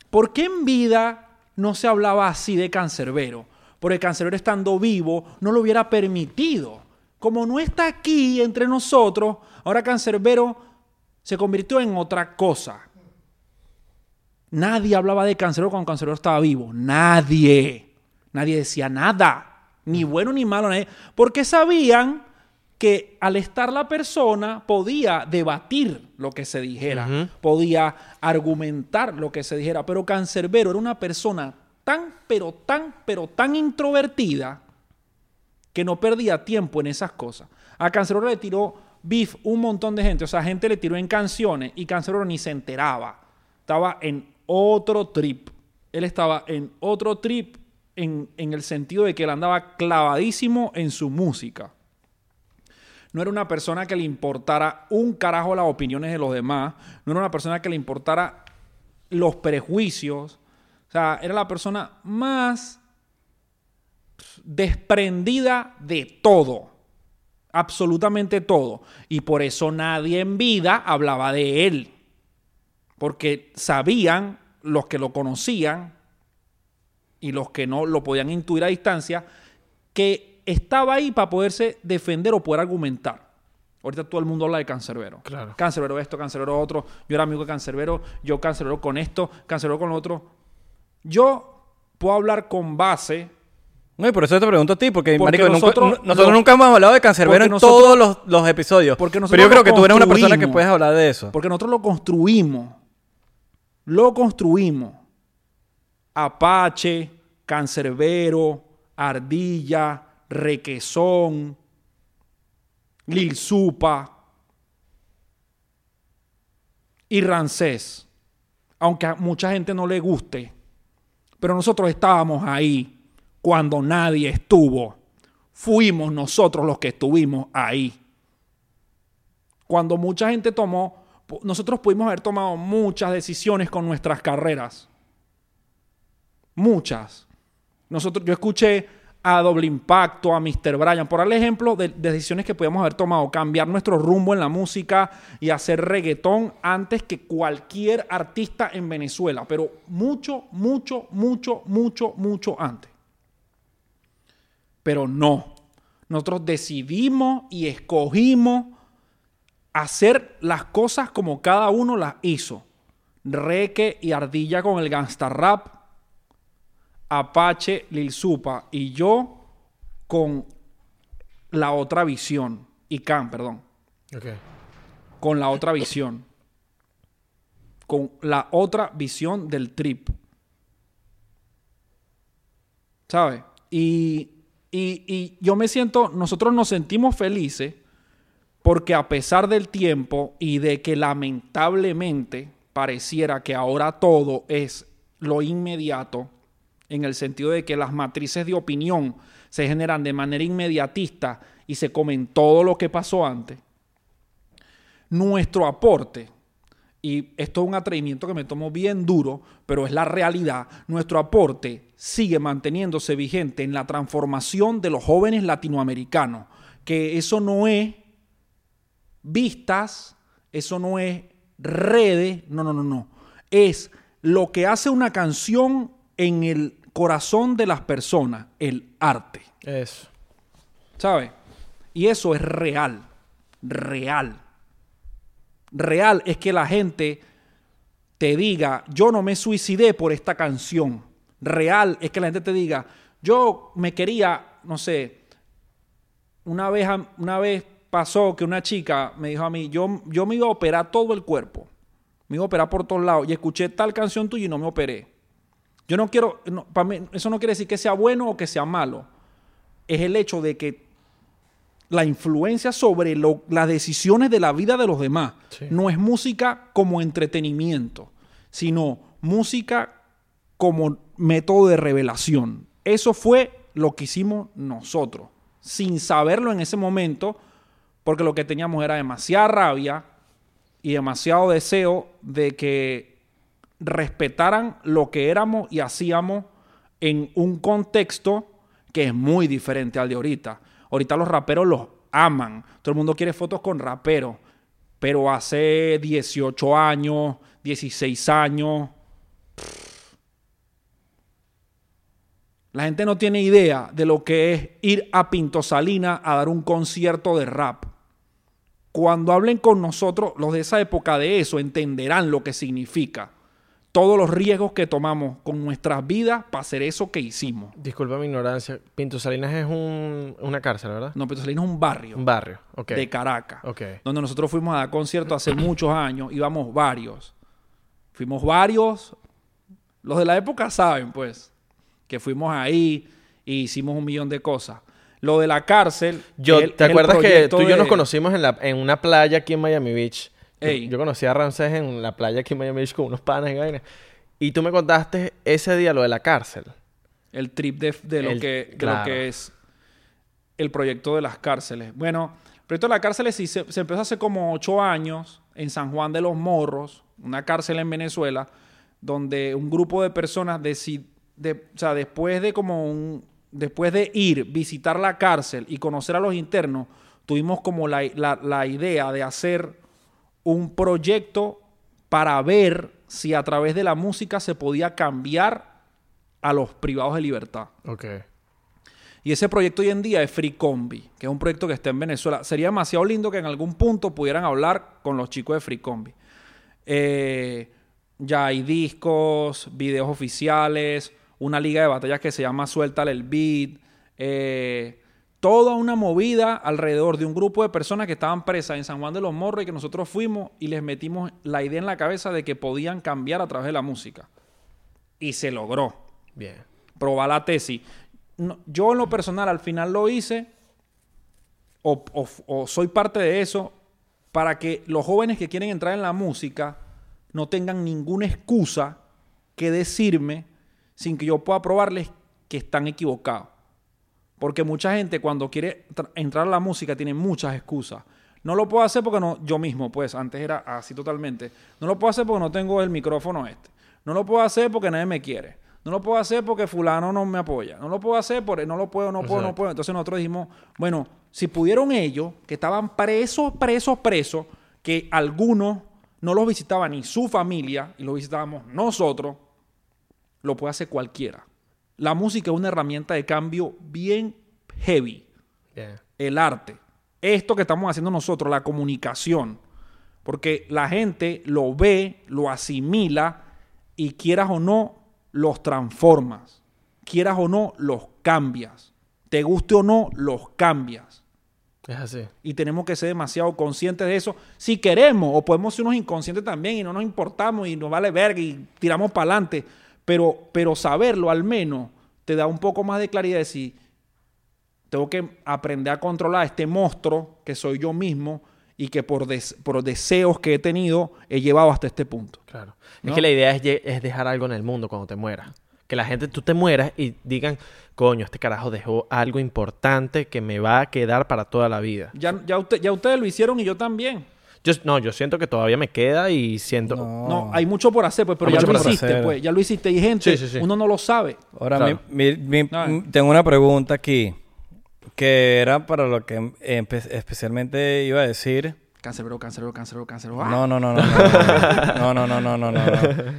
¿por qué en vida no se hablaba así de Cancerbero? Porque Cancerbero estando vivo no lo hubiera permitido. Como no está aquí entre nosotros, ahora Cancerbero se convirtió en otra cosa. Nadie hablaba de Cancerbero cuando Cancerbero estaba vivo. Nadie. Nadie decía nada. Ni bueno ni malo. nadie. Porque sabían que al estar la persona podía debatir lo que se dijera. Podía argumentar lo que se dijera. Pero Cancerbero era una persona tan, pero tan, pero tan introvertida que no perdía tiempo en esas cosas. A Cancerbero le tiró beef un montón de gente. O sea, gente le tiró en canciones y Cancerbero ni se enteraba. Estaba en otro trip. Él estaba en otro trip en, en el sentido de que él andaba clavadísimo en su música. No era una persona que le importara un carajo las opiniones de los demás. No era una persona que le importara los prejuicios. O sea, era la persona más desprendida de todo. Absolutamente todo. Y por eso nadie en vida hablaba de él. Porque sabían, los que lo conocían, y los que no lo podían intuir a distancia, que estaba ahí para poderse defender o poder argumentar. Ahorita todo el mundo habla de cancerbero. Claro. Cancerbero esto, cancerbero otro. Yo era amigo de cancerbero, yo cancerbero con esto, cancerbero con lo otro. Yo puedo hablar con base No, y por eso te pregunto a ti, porque, Porque marico, nunca- nosotros- nu- nosotros nunca hemos hablado de cancerbero en nosotros- todos los, los episodios. porque Pero nosotros yo creo que tú eres una persona que puedes hablar de eso. Porque nosotros lo construimos. Lo construimos. Apache, Cancerbero, Ardilla, Requesón, Lil Supa y Rancés. Aunque a mucha gente no le guste. Pero nosotros estábamos ahí cuando nadie estuvo. Fuimos nosotros los que estuvimos ahí cuando mucha gente tomó, nosotros pudimos haber tomado muchas decisiones con nuestras carreras. Muchas. Nosotros, yo escuché a Doble Impacto, a Mr. Bryan, por darle ejemplo de, de decisiones que podíamos haber tomado, cambiar nuestro rumbo en la música y hacer reggaetón antes que cualquier artista en Venezuela, pero mucho, mucho, mucho, mucho, mucho antes. Pero no. Nosotros decidimos y escogimos hacer las cosas como cada uno las hizo. Reque y Ardilla con el gangsta rap, Apache, Lil Supa y yo con la otra visión. Y Khan, perdón. Con la otra visión. Con la otra visión del trip. ¿Sabes? Y, y, y yo me siento, nosotros nos sentimos felices porque a pesar del tiempo y de que lamentablemente pareciera que ahora todo es lo inmediato, en el sentido de que las matrices de opinión se generan de manera inmediatista y se comen todo lo que pasó antes, nuestro aporte, y esto es un atrevimiento que me tomo bien duro, pero es la realidad, nuestro aporte sigue manteniéndose vigente en la transformación de los jóvenes latinoamericanos, que eso no es vistas, eso no es redes, no, no, no, no. Es lo que hace una canción en el corazón de las personas, el arte. Eso. ¿Sabes? Y eso es real, real. Real es que la gente te diga, yo no me suicidé por esta canción. Real es que la gente te diga, yo me quería, no sé, una vez, una vez pasó que una chica me dijo a mí, yo, yo me iba a operar todo el cuerpo. Me iba a operar por todos lados y escuché tal canción tuya y no me operé. Yo no quiero, no, para mí, eso no quiere decir que sea bueno o que sea malo. Es el hecho de que la influencia sobre lo- las decisiones de la vida de los demás Sí. no es música como entretenimiento, sino música como método de revelación. Eso fue lo que hicimos nosotros, sin saberlo en ese momento, porque lo que teníamos era demasiada rabia y demasiado deseo de que respetaran lo que éramos y hacíamos en un contexto que es muy diferente al de ahorita. Ahorita los raperos los aman. Todo el mundo quiere fotos con raperos. Pero hace 18 años, 16 años, la gente no tiene idea de lo que es ir a Pinto Salina a dar un concierto de rap. Cuando hablen con nosotros, los de esa época de eso, entenderán lo que significa. Todos los riesgos que tomamos con nuestras vidas para hacer eso que hicimos. Disculpa mi ignorancia. Pinto Salinas es un, una cárcel, ¿verdad? No, Pinto Salina es un barrio Un barrio. Ok. de Caracas. Ok. Donde nosotros fuimos a dar conciertos hace muchos años. Íbamos varios. Fuimos varios. Los de la época saben, pues, que fuimos ahí y hicimos un millón de cosas. Lo de la cárcel. Yo, es el- ¿Te acuerdas que tú y yo de- nos conocimos en, la, en una playa aquí en Miami Beach? Yo-. Yo, conocí a Ramsés en la playa aquí en Miami Beach con unos panas y vainas. Y tú me contaste ese día lo de la cárcel. el trip de, de lo, El- que, de lo que es el proyecto de las cárceles. Bueno, el proyecto de las cárceles sí se, se empezó hace como ocho años en San Juan de los Morros, una cárcel en Venezuela, donde un grupo de personas deci- de- o sea, después de como un, después de ir, visitar la cárcel y conocer a los internos, tuvimos como la, la- la idea de hacer un proyecto para ver si a través de la música se podía cambiar a los privados de libertad. Ok. Y ese proyecto hoy en día es Free Combi, que es un proyecto que está en Venezuela. Sería demasiado lindo que en algún punto pudieran hablar con los chicos de Free Combi. Eh, ya hay discos, videos oficiales, una liga de batallas que se llama Suéltale el Beat. eh, toda una movida alrededor de un grupo de personas que estaban presas en San Juan de los Morros y que nosotros fuimos y les metimos la idea en la cabeza de que podían cambiar a través de la música. Y se logró Bien. probar la tesis. No, yo en lo personal al final lo hice o, o- o soy parte de eso para que los jóvenes que quieren entrar en la música no tengan ninguna excusa que decirme sin que yo pueda probarles que están equivocados. Porque mucha gente cuando quiere tra- entrar a la música tiene muchas excusas. No lo puedo hacer porque no, yo mismo, pues, antes era así totalmente. No lo puedo hacer porque no tengo el micrófono este. No lo puedo hacer porque nadie me quiere. No lo puedo hacer porque fulano no me apoya. No lo puedo hacer porque no lo puedo, no puedo, no puedo. Entonces nosotros dijimos, bueno, si pudieron ellos, que estaban presos, presos, presos, que algunos no los visitaba ni su familia y los visitábamos nosotros, lo puede hacer cualquiera. La música es una herramienta de cambio bien heavy. El arte. Esto que estamos haciendo nosotros, la comunicación. Porque la gente lo ve, lo asimila y quieras o no, los transformas. Quieras o no, los cambias. Te guste o no, los cambias. Es así. Y tenemos que ser demasiado conscientes de eso. Si queremos, o podemos ser unos inconscientes también y no nos importamos y nos vale verga y tiramos para adelante. Pero, pero saberlo al menos te da un poco más de claridad de decir, tengo que aprender a controlar este monstruo que soy yo mismo y que por, des- por deseos que he tenido he llevado hasta este punto. Claro. ¿No? Es que la idea es, es dejar algo en el mundo cuando te mueras. Que la gente, tú te mueras y digan, coño, este carajo dejó algo importante que me va a quedar para toda la vida. Ya, ya, usted- ya ustedes lo hicieron y yo también. Yo, no, yo siento que todavía me queda y siento... No. No, hay mucho por hacer, pues, pero Hay ya lo hiciste, hacer. pues. Ya lo hiciste. Y gente, Sí, sí, sí. uno no lo sabe. Ahora, Claro. mi- mi- mi- No. tengo una pregunta aquí. Que era para lo que empe- especialmente iba a decir. Cancerbero, cancerbero, cancerbero, cancerbero. ¡Ah! No, no, no, no. No, no, no, no, no, no. no.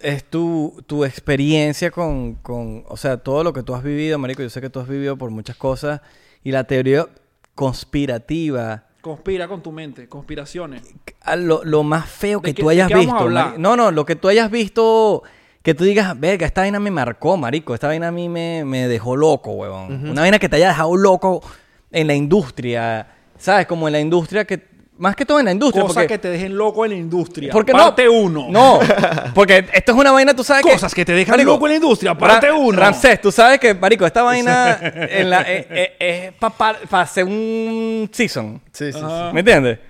Es tu, tu experiencia con, con, o sea, todo lo que tú has vivido, Marico. Yo sé que tú has vivido por muchas cosas. Y la teoría conspirativa, Conspira con tu mente, conspiraciones. a lo, lo más feo ¿De que tú hayas qué vamos a visto. No, no, lo que tú hayas visto, que tú digas, verga, esta vaina me marcó, marico. Esta vaina a mí me, me dejó loco, huevón. Una vaina que te haya dejado loco en la industria. ¿Sabes? Como en la industria que... Más que todo en la industria. Cosas porque, que te dejen loco en la industria. porque parte no, uno. No, porque esto es una vaina, tú sabes que... Cosas que te dejan Marico, loco en la industria. Parte Ra- uno. Ramsés, tú sabes que, marico, esta vaina en la, eh, eh, es para hacer un season. Sí, sí, Ajá. ¿Me entiendes?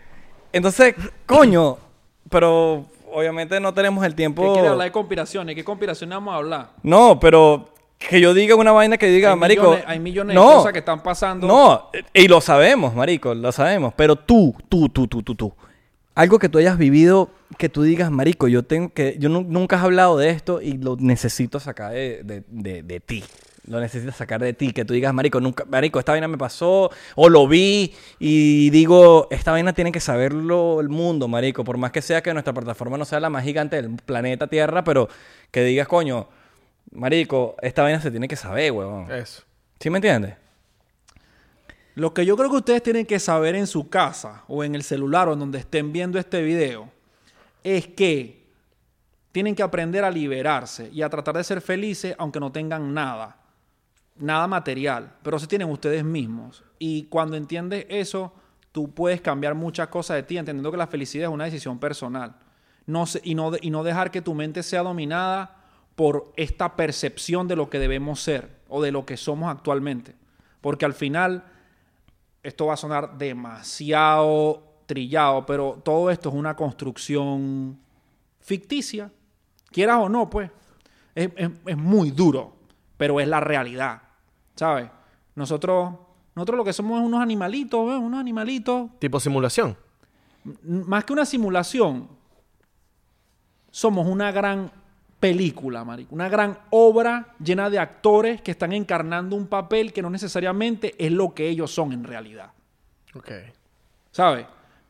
Entonces, coño, pero obviamente no tenemos el ¿Qué tiempo. quiere hablar de conspiraciones? ¿Qué conspiraciones vamos a hablar? No, pero que yo diga una vaina que diga, hay marico. Millones, hay millones no, de cosas que están pasando. No, y lo sabemos, marico, lo sabemos. Pero tú, tú, tú, tú, tú, tú. Algo que tú hayas vivido que tú digas, marico, yo tengo que, yo nu- nunca has hablado de esto y lo necesito sacar de, de, de- de ti. Lo necesito sacar de ti, que tú digas, marico, nunca, marico, esta vaina me pasó, o lo vi, y digo, esta vaina tiene que saberlo el mundo, marico, por más que sea que nuestra plataforma no sea la más gigante del planeta Tierra, pero que digas, coño, marico, esta vaina se tiene que saber, huevón. Eso. ¿Sí me entiendes? Lo que yo creo que ustedes tienen que saber en su casa o en el celular o en donde estén viendo este video es que tienen que aprender a liberarse y a tratar de ser felices aunque no tengan nada, nada material, pero sí tienen ustedes mismos. Y cuando entiendes eso, tú puedes cambiar muchas cosas de ti, entendiendo que la felicidad es una decisión personal. No se- y, no, y no dejar que tu mente sea dominada por esta percepción de lo que debemos ser o de lo que somos actualmente. Porque al final esto va a sonar demasiado trillado, pero todo esto es una construcción ficticia. Quieras o no, pues. Es, es- es muy duro, pero es la realidad. ¿Sabes? Nosotros, nosotros lo que somos es unos animalitos, ¿ves? unos animalitos. Tipo simulación. M- Más que una simulación, somos una gran película, marico. Una gran obra llena de actores que están encarnando un papel que no necesariamente es lo que ellos son en realidad. Ok. ¿sabes?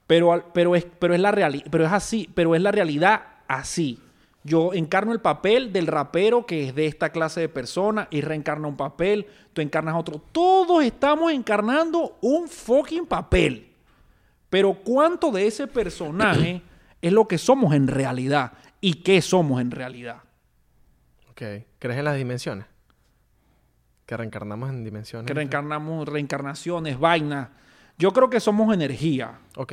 Pero, pero, es, pero, es la reali- pero es así, pero es la realidad así. Yo encarno el papel del rapero que es de esta clase de persona y reencarna un papel, tú encarnas otro. Todos estamos encarnando un fucking papel. Pero ¿cuánto de ese personaje es lo que somos en realidad? ¿Y qué somos en realidad? Ok. ¿Crees en las dimensiones? Que reencarnamos en dimensiones. Que reencarnamos reencarnaciones, vainas. Yo creo que somos energía. Ok.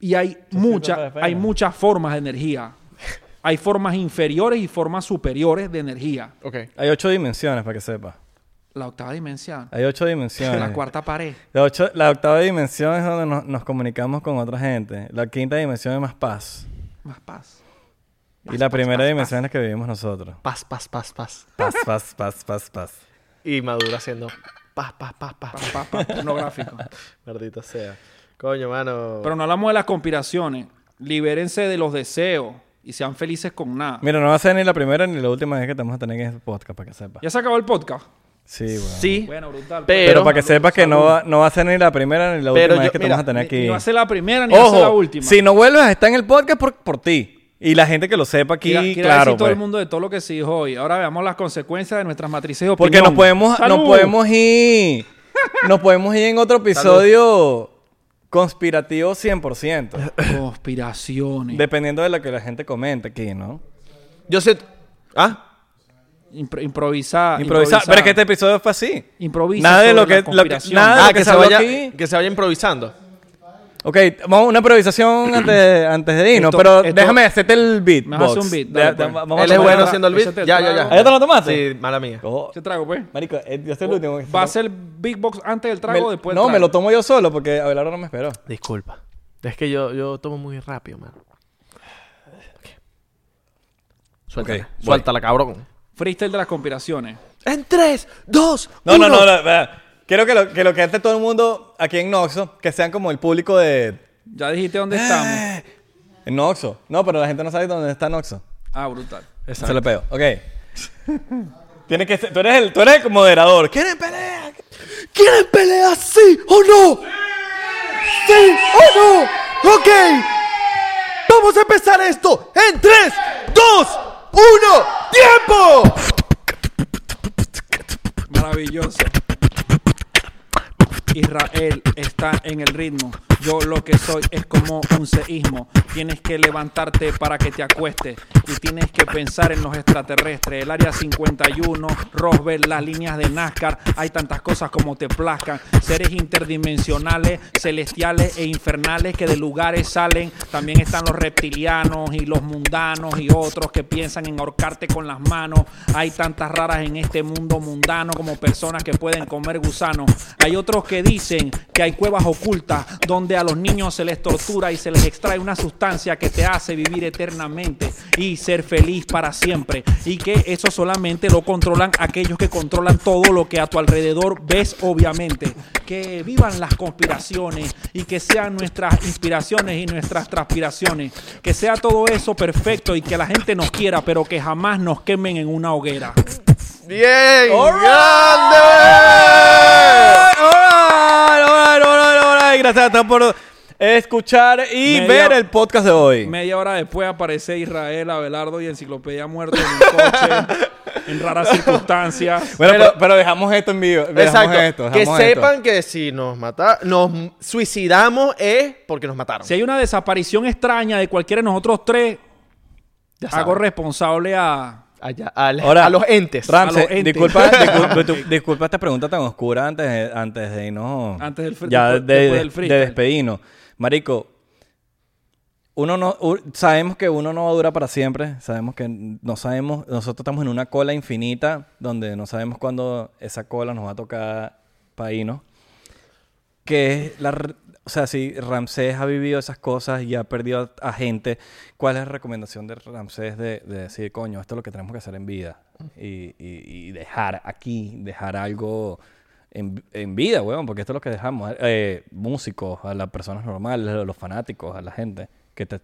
Y hay refieres. hay muchas formas de energía. Hay formas inferiores y formas superiores de energía. Ok. Hay ocho dimensiones, para que sepa. La octava dimensión. Hay ocho dimensiones. La cuarta pared. La, ocho- la octava dimensión es donde nos, nos comunicamos con otra gente. La quinta dimensión es más paz. Más paz. y la primera dimensión es la que vivimos nosotros. Paz, paz, paz, paz. Paz, paz, paz, paz, paz. Y Maduro haciendo paz, paz, paz, paz. Paz, paz, paz, pornográfico. Maldito sea. Coño, mano. Pero no hablamos de las conspiraciones. Libérense de los deseos y sean felices con nada. Mira, no va a ser ni la primera ni la última vez que te vamos a tener en este podcast, para que sepas. ¿Ya se acabó el podcast? Sí, bueno. Sí. Bueno, brutal. Pero- Pero para que sepas que no va, no va a ser ni la primera ni la Pero última vez yo- que te vamos a tener Ni- aquí. Ni va a ser la primera ni va a ser la última. si no vuelves a estar en el podcast por, por ti. Y la gente que lo sepa aquí, Quiera- quiera claro. decir todo el pues. mundo de todo lo que se dijo hoy. Ahora veamos las consecuencias de nuestras matrices de Porque nos podemos, ¡Salud! nos podemos ir. Nos podemos ir en otro episodio conspirativo 100%. Conspiraciones. dependiendo de lo que la gente comente aquí, ¿no? Yo sé. ¿Ah? Impro- improvisar. Improvisar. Pero es que este episodio fue así. Improvisa Nada de lo que- la lo que- nada de Ah, lo que, que se vaya, aquí. que se vaya improvisando. Ok, vamos a una improvisación antes, antes de irnos. Esto- pero esto- déjame hacerte el beat. Me hacer un beat, dale, pues. vamos Él es bueno haciendo el beat. Ya, ya, ya. trago. ¿Ah, ya te lo tomaste? Sí, mala mía. Ojo. ¿Qué trago, pues? Marico, eh, yo soy el último. que- ¿Va a ser Big Box antes del trago o después del No, trago? me lo tomo yo solo porque Abelardo no me esperó. Disculpa. Es que yo, yo tomo muy rápido, mano. Suéltala. Ok, voy. Suéltala, cabrón. Freestyle de las conspiraciones. En 3, 2, No, no, no, no. Quiero que lo que, lo que hace todo el mundo aquí en Noxo, que sean como el público de... Ya dijiste dónde estamos. En Noxo. No, pero la gente no sabe dónde está Noxo. Ah, brutal. Se lo pego. Ok. Tienes que ser, tú eres el, tú eres el moderador. ¿Quieren pelea? ¿Quieren pelear sí o no? ¿Sí o no? Ok. Vamos a empezar esto en 3, 2, 1. ¡Tiempo! Maravilloso. Israel está en el ritmo. Yo lo que soy es como un seísmo. Tienes que levantarte para que te acuestes. Y tienes que pensar en los extraterrestres. El área 51, Roswell, las líneas de NASCAR. Hay tantas cosas como te plazcan. Seres interdimensionales, celestiales e infernales que de lugares salen. También están los reptilianos y los mundanos y otros que piensan en ahorcarte con las manos. Hay tantas raras en este mundo mundano como personas que pueden comer gusanos. Hay otros que dicen que hay cuevas ocultas donde a los niños se les tortura y se les extrae una sustancia que te hace vivir eternamente y ser feliz para siempre. Y que eso solamente lo controlan aquellos que controlan todo lo que a tu alrededor ves, obviamente. Que vivan las conspiraciones y que sean nuestras inspiraciones y nuestras transpiraciones. Que sea todo eso perfecto y que la gente nos quiera, pero que jamás nos quemen en una hoguera. ¡Bien! ¡Grande! Gracias a todos por escuchar y Media- ver el podcast de hoy. Media hora después aparece Israel, Abelardo y Enciclopedia Muerto en un coche, en raras circunstancias. Bueno, Pero- dejamos esto en vivo. Dejamos Exacto. esto, que esto. sepan que si nos mata, nos suicidamos es porque nos mataron. Si hay una desaparición extraña de cualquiera de nosotros tres, Ya hago responsable a... Allá, al- Ahora, a los entes. Ramsey, A los entes. disculpa, disculpa, tu- disculpa esta pregunta tan oscura antes de, antes de irnos. Antes del Ya después- de, después de- del de freestyle. despedirnos. Marico, uno no, u- sabemos que uno no va a durar para siempre. Sabemos que no sabemos, nosotros estamos en una cola infinita donde no sabemos cuándo esa cola nos va a tocar para irnos. Que es la, o sea, si Ramsés ha vivido esas cosas y ha perdido a, a gente, ¿cuál es la recomendación de Ramsés de, de decir, coño, esto es lo que tenemos que hacer en vida? Y, y- y dejar aquí, dejar algo en, en vida, weón, porque esto es lo que dejamos. Eh, músicos, a las personas normales, a los fanáticos, a la gente que te...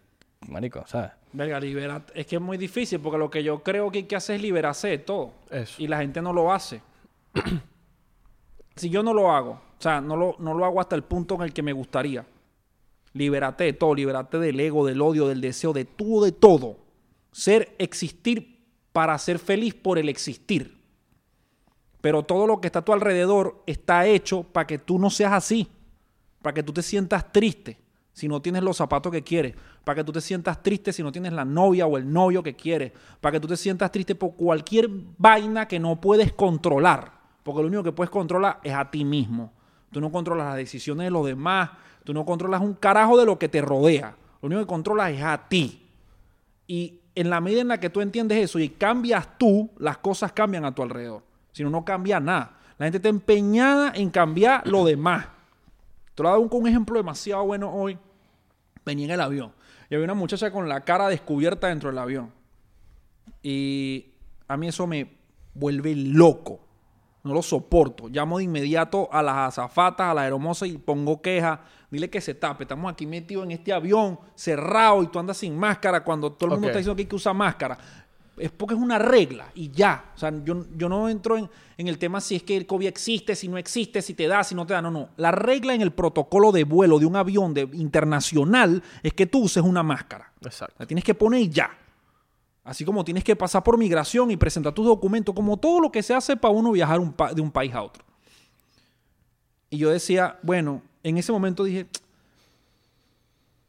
Marico, ¿sabes? Verga, libera- Es que es muy difícil porque lo que yo creo que hay que hacer es liberarse de todo. Eso. Y la gente no lo hace. si yo no lo hago, o sea, no lo, no lo hago hasta el punto en el que me gustaría. Libérate de todo, libérate del ego, del odio, del deseo, de todo, de todo. Ser, existir para ser feliz por el existir. Pero todo lo que está a tu alrededor está hecho para que tú no seas así. Para que tú te sientas triste si no tienes los zapatos que quieres. Para que tú te sientas triste si no tienes la novia o el novio que quieres. Para que tú te sientas triste por cualquier vaina que no puedes controlar. Porque lo único que puedes controlar es a ti mismo. Tú no controlas las decisiones de los demás. Tú no controlas un carajo de lo que te rodea. Lo único que controlas es a ti. Y en la medida en la que tú entiendes eso y cambias tú, las cosas cambian a tu alrededor. Si no, no cambia nada. La gente está empeñada en cambiar lo demás. Te lo a dar un, un ejemplo demasiado bueno hoy. Venía en el avión y había una muchacha con la cara descubierta dentro del avión. Y a mí eso me vuelve loco. No lo soporto. Llamo de inmediato a las azafatas, a las hermosas y pongo queja. Dile que se tape. Estamos aquí metidos en este avión cerrado y tú andas sin máscara cuando todo el mundo Ok. está diciendo que hay que usar máscara. Es porque es una regla y ya. O sea, yo, yo no entro en, en el tema si es que el COVID existe, si no existe, si te da, si no te da. No, no. La regla en el protocolo de vuelo de un avión de, internacional es que tú uses una máscara. Exacto. La tienes que poner y ya. Así como tienes que pasar por migración y presentar tus documentos, como todo lo que se hace para uno viajar un pa- de un país a otro. Y yo decía, bueno, en ese momento dije,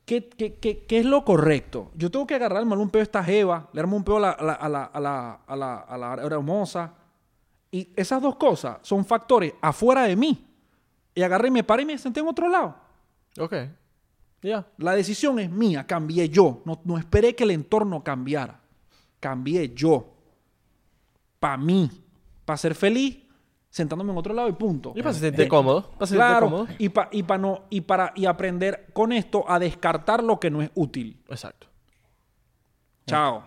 ¿qué, qué, qué- qué es lo correcto? Yo tengo que agarrar, armarle un pedo a esta jeva, le armo un a la, a la, a la, a la, a la, a la hermosa. Y esas dos cosas son factores afuera de mí. Y agarré y me paré y me senté en otro lado. Ok. Ya. La decisión es mía, cambié yo. No, no esperé que el entorno cambiara. Cambié yo. Para mí. Para ser feliz, sentándome en otro lado y punto. Y para sentirte cómodo. Para Claro. cómodo. Y, pa- y, pa no, y, para, y aprender con esto a descartar lo que no es útil. Exacto. Chao.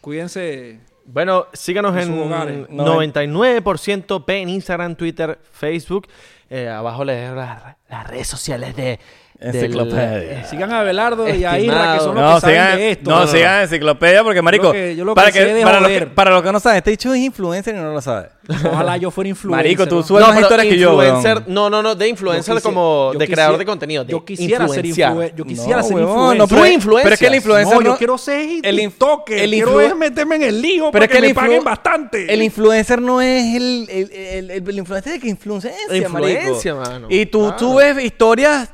Cuídense. Bueno, síganos En en hogares. 99% P en Instagram, Twitter, Facebook. Eh, abajo les dejo las, las redes sociales de... del- Enciclopedia. Sigan a Abelardo y a Isra, que son los No, que saben sigan, de esto. no, No, no, sigan enciclopedia porque, marico, Yo lo que- yo lo que para, sé de para, los que, para los que no saben, este dicho es influencer y no lo sabe. Ojalá yo fuera influencer. Marico, tú ¿no? subes más historias que yo, influencer, weón. no, no, no, de influencer como de quisiera- creador de contenido. De Yo quisiera ser influencer. Yo quisiera No, ser influencer. no, Tú pero, es que el influencer No, no, yo quiero ser el toque. el quiero es meterme en el lío Pero para es que me paguen bastante. El influencer no es el, el, el, el- el influencer que influencia, Influencia, marico. mano. Y tú subes historias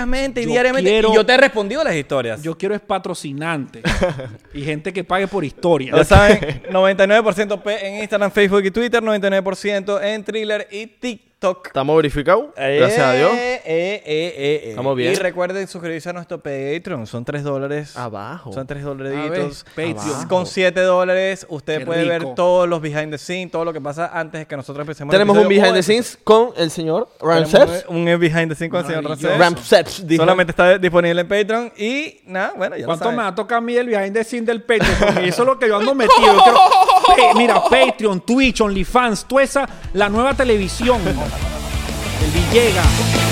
diariamente y Yo diariamente. quiero- Y yo te he respondido las historias. Yo quiero es patrocinante y gente que pague por historia. Ya saben, 99% P en Instagram, Facebook y Twitter, 99% en Thriller y TikTok. Estamos verificados. Gracias a Dios. Eh, eh, eh, eh, eh. Estamos bien. Y recuerden suscribirse a nuestro Patreon. Son 3 dólares. Abajo. Son 3 A dolaritos. Patreon. Con 7 dólares usted Qué puede ver todos los behind the scenes, todo lo que pasa antes de que nosotros empecemos. el Tenemos un behind the scenes con el señor Ramsey. Un behind the scenes con el señor. Ramsés. Dijo. Solamente está disponible en Patreon. Y nada, bueno, ya lo ¿Cuánto saben. me va a tocar a mí el behind the scene del Patreon? Porque eso es lo que yo ando metido. Yo quiero- Mira, Patreon, Twitch, OnlyFans, toda esa, la nueva televisión. El Villegas.